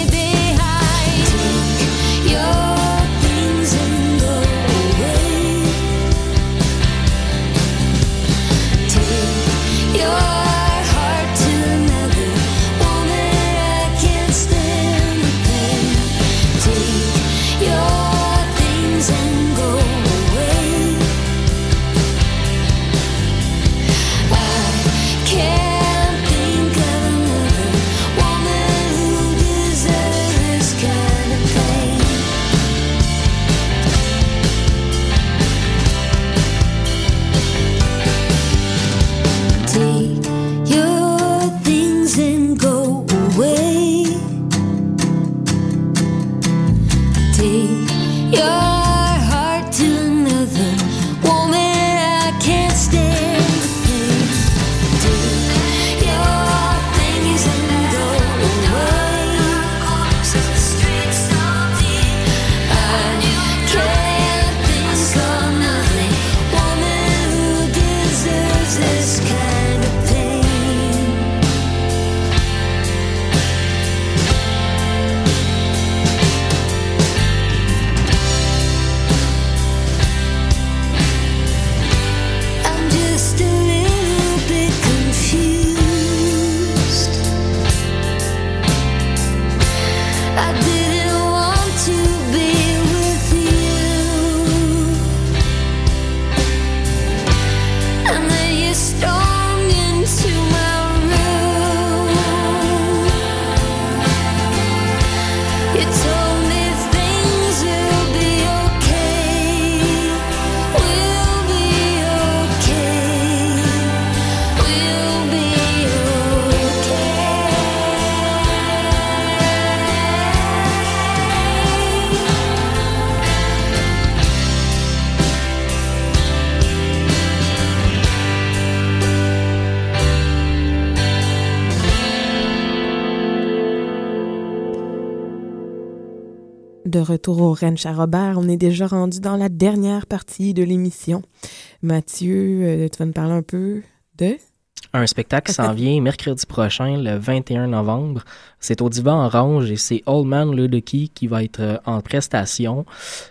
De retour au Ranch à Robert, on est déjà rendu dans la dernière partie de l'émission. Mathieu, euh, tu vas nous parler un peu de... Un spectacle qui s'en vient mercredi prochain, le 21 novembre. C'est au Divan Orange et c'est Old Man Ludoki qui va être euh, en prestation.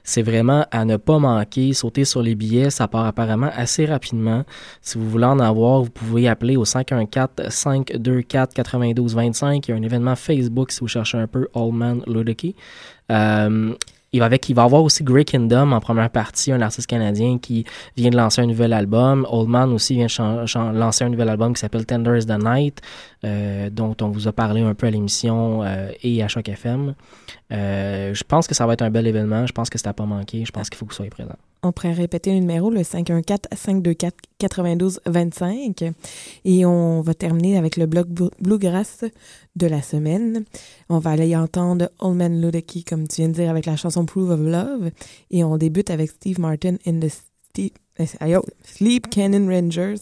C'est vraiment à ne pas manquer. Sauter sur les billets, ça part apparemment assez rapidement. Si vous voulez en avoir, vous pouvez appeler au 514-524-9225. Il y a un événement Facebook si vous cherchez un peu Old Man Ludoki. Euh, il va, avec, il va avoir aussi Grey Kingdom en première partie, un artiste canadien qui vient de lancer un nouvel album. Old Man aussi vient de lancer un nouvel album qui s'appelle Tender is the Night, euh, dont on vous a parlé un peu à l'émission euh, et à Choc FM. Euh, je pense que ça va être un bel événement. Je pense que c'est à pas manquer. Je pense qu'il faut que vous soyez présents. On pourrait répéter le numéro, le 514-524-9225. Et on va terminer avec le bloc blu- Bluegrass de la semaine. On va aller entendre Old Man Ludoki, comme tu viens de dire, avec la chanson Proof of Love. Et on débute avec Steve Martin in the Ste- euh, oh, Sleep Cannon Rangers,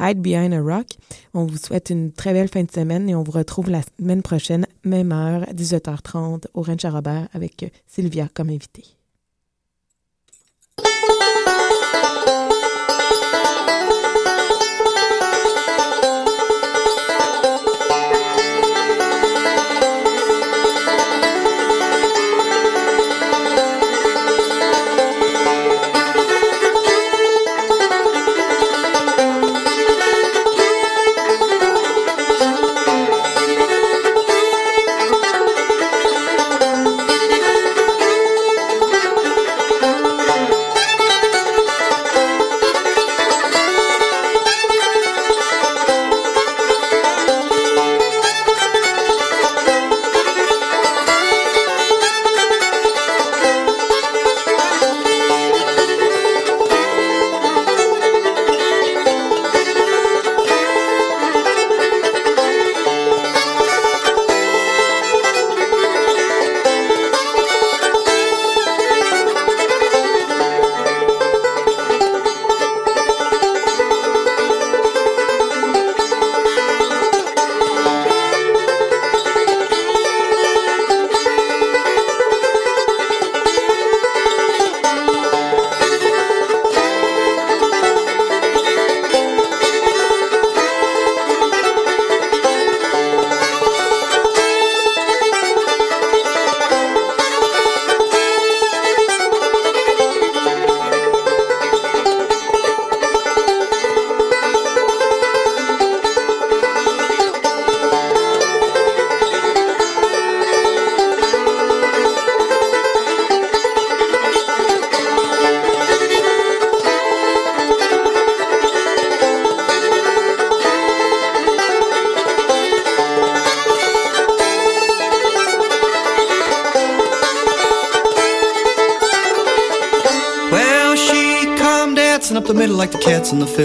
Hide Behind a Rock. On vous souhaite une très belle fin de semaine et on vous retrouve la semaine prochaine, même heure, 18h30, au Ranch à Robert avec Sylvia comme invitée.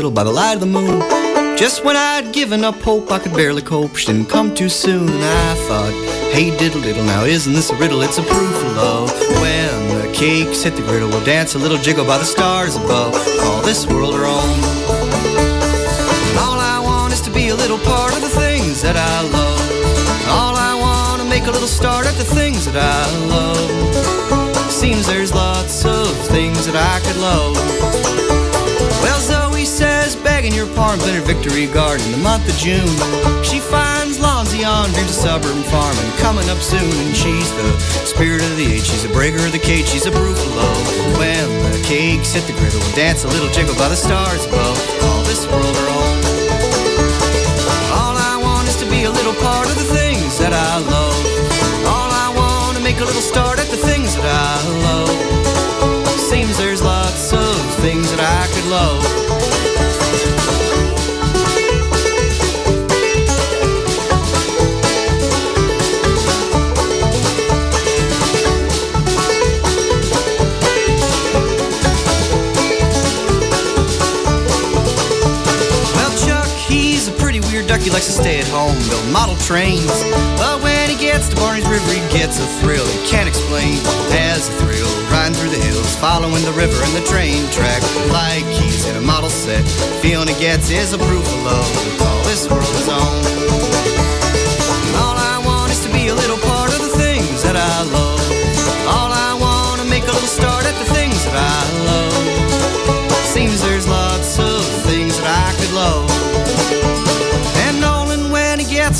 Fiddle by the light of the moon. Just when I'd given up hope, I could barely cope. She didn't come too soon, and I thought, hey diddle diddle, now isn't this a riddle? It's a proof of love. When the cakes hit the griddle, we'll dance a little jiggle by the stars above. Call this world our own. All I want is to be a little part of the things that I love. All I want to make a little start at the things that I love. Seems there's lots of things that I could love. Zoe your pardon, been her victory garden in the month of June. She finds Lonzy on, dreams of suburban farming coming up soon. And she's the spirit of the age, she's a breaker of the cage, she's a proof of love. When the cakes hit the griddle, we'll dance a little jiggle by the stars above. All this world our own. All I want is to be a little part of the things that I love. All I want to make a little start at the things that I love. Seems there's lots of things that I could love. He likes to stay at home, build model trains. But when he gets to Barney's River, he gets a thrill he can't explain. Has a thrill riding through the hills, following the river and the train track. Like he's in a model set. Feeling he gets is a proof of. All this world is on. All I want is to be a little part of the things that I love.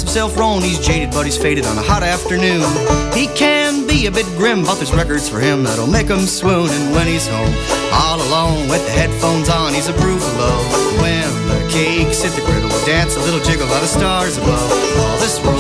Himself rolling, he's jaded, but he's faded on a hot afternoon. He can be a bit grim, but there's records for him that'll make him swoon. And when he's home, all alone with the headphones on, he's a love. When the cakes hit the griddle, we'll dance a little jiggle by the stars above. All this world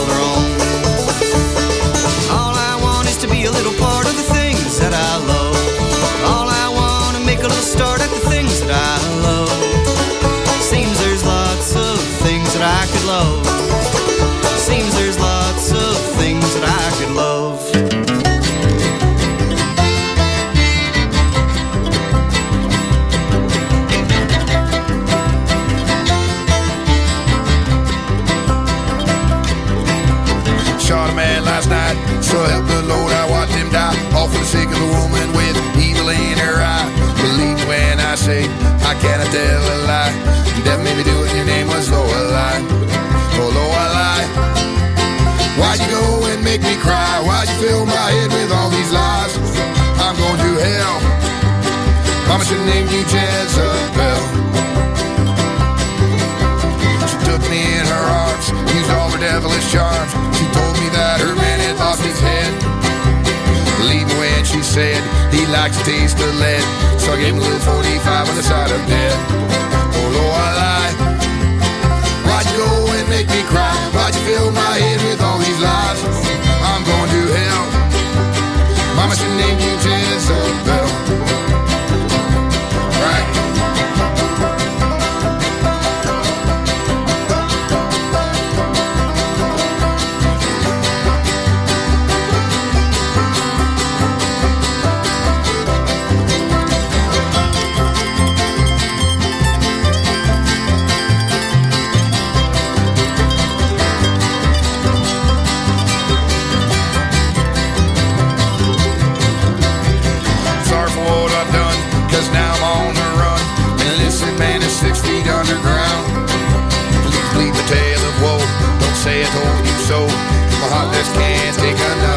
when I cannot tell a lie. That made me do it, your name was Lorelei. Oh, Lorelei. Oh, Why'd you go and make me cry? Why'd you fill my head with all these lies? I'm going to hell. Mama should named you Jezebel. She took me in her arms, used all her devilish charms. She told me that her man had lost his head. Me when she said likes the taste of lead. So I gave him a little 45 on the side of death. Oh, Lord, I lied. Why'd you go and make me cry? Why'd you fill my head with all these lies? I'm going to hell. Mama should name you Jezebel. Just can't take another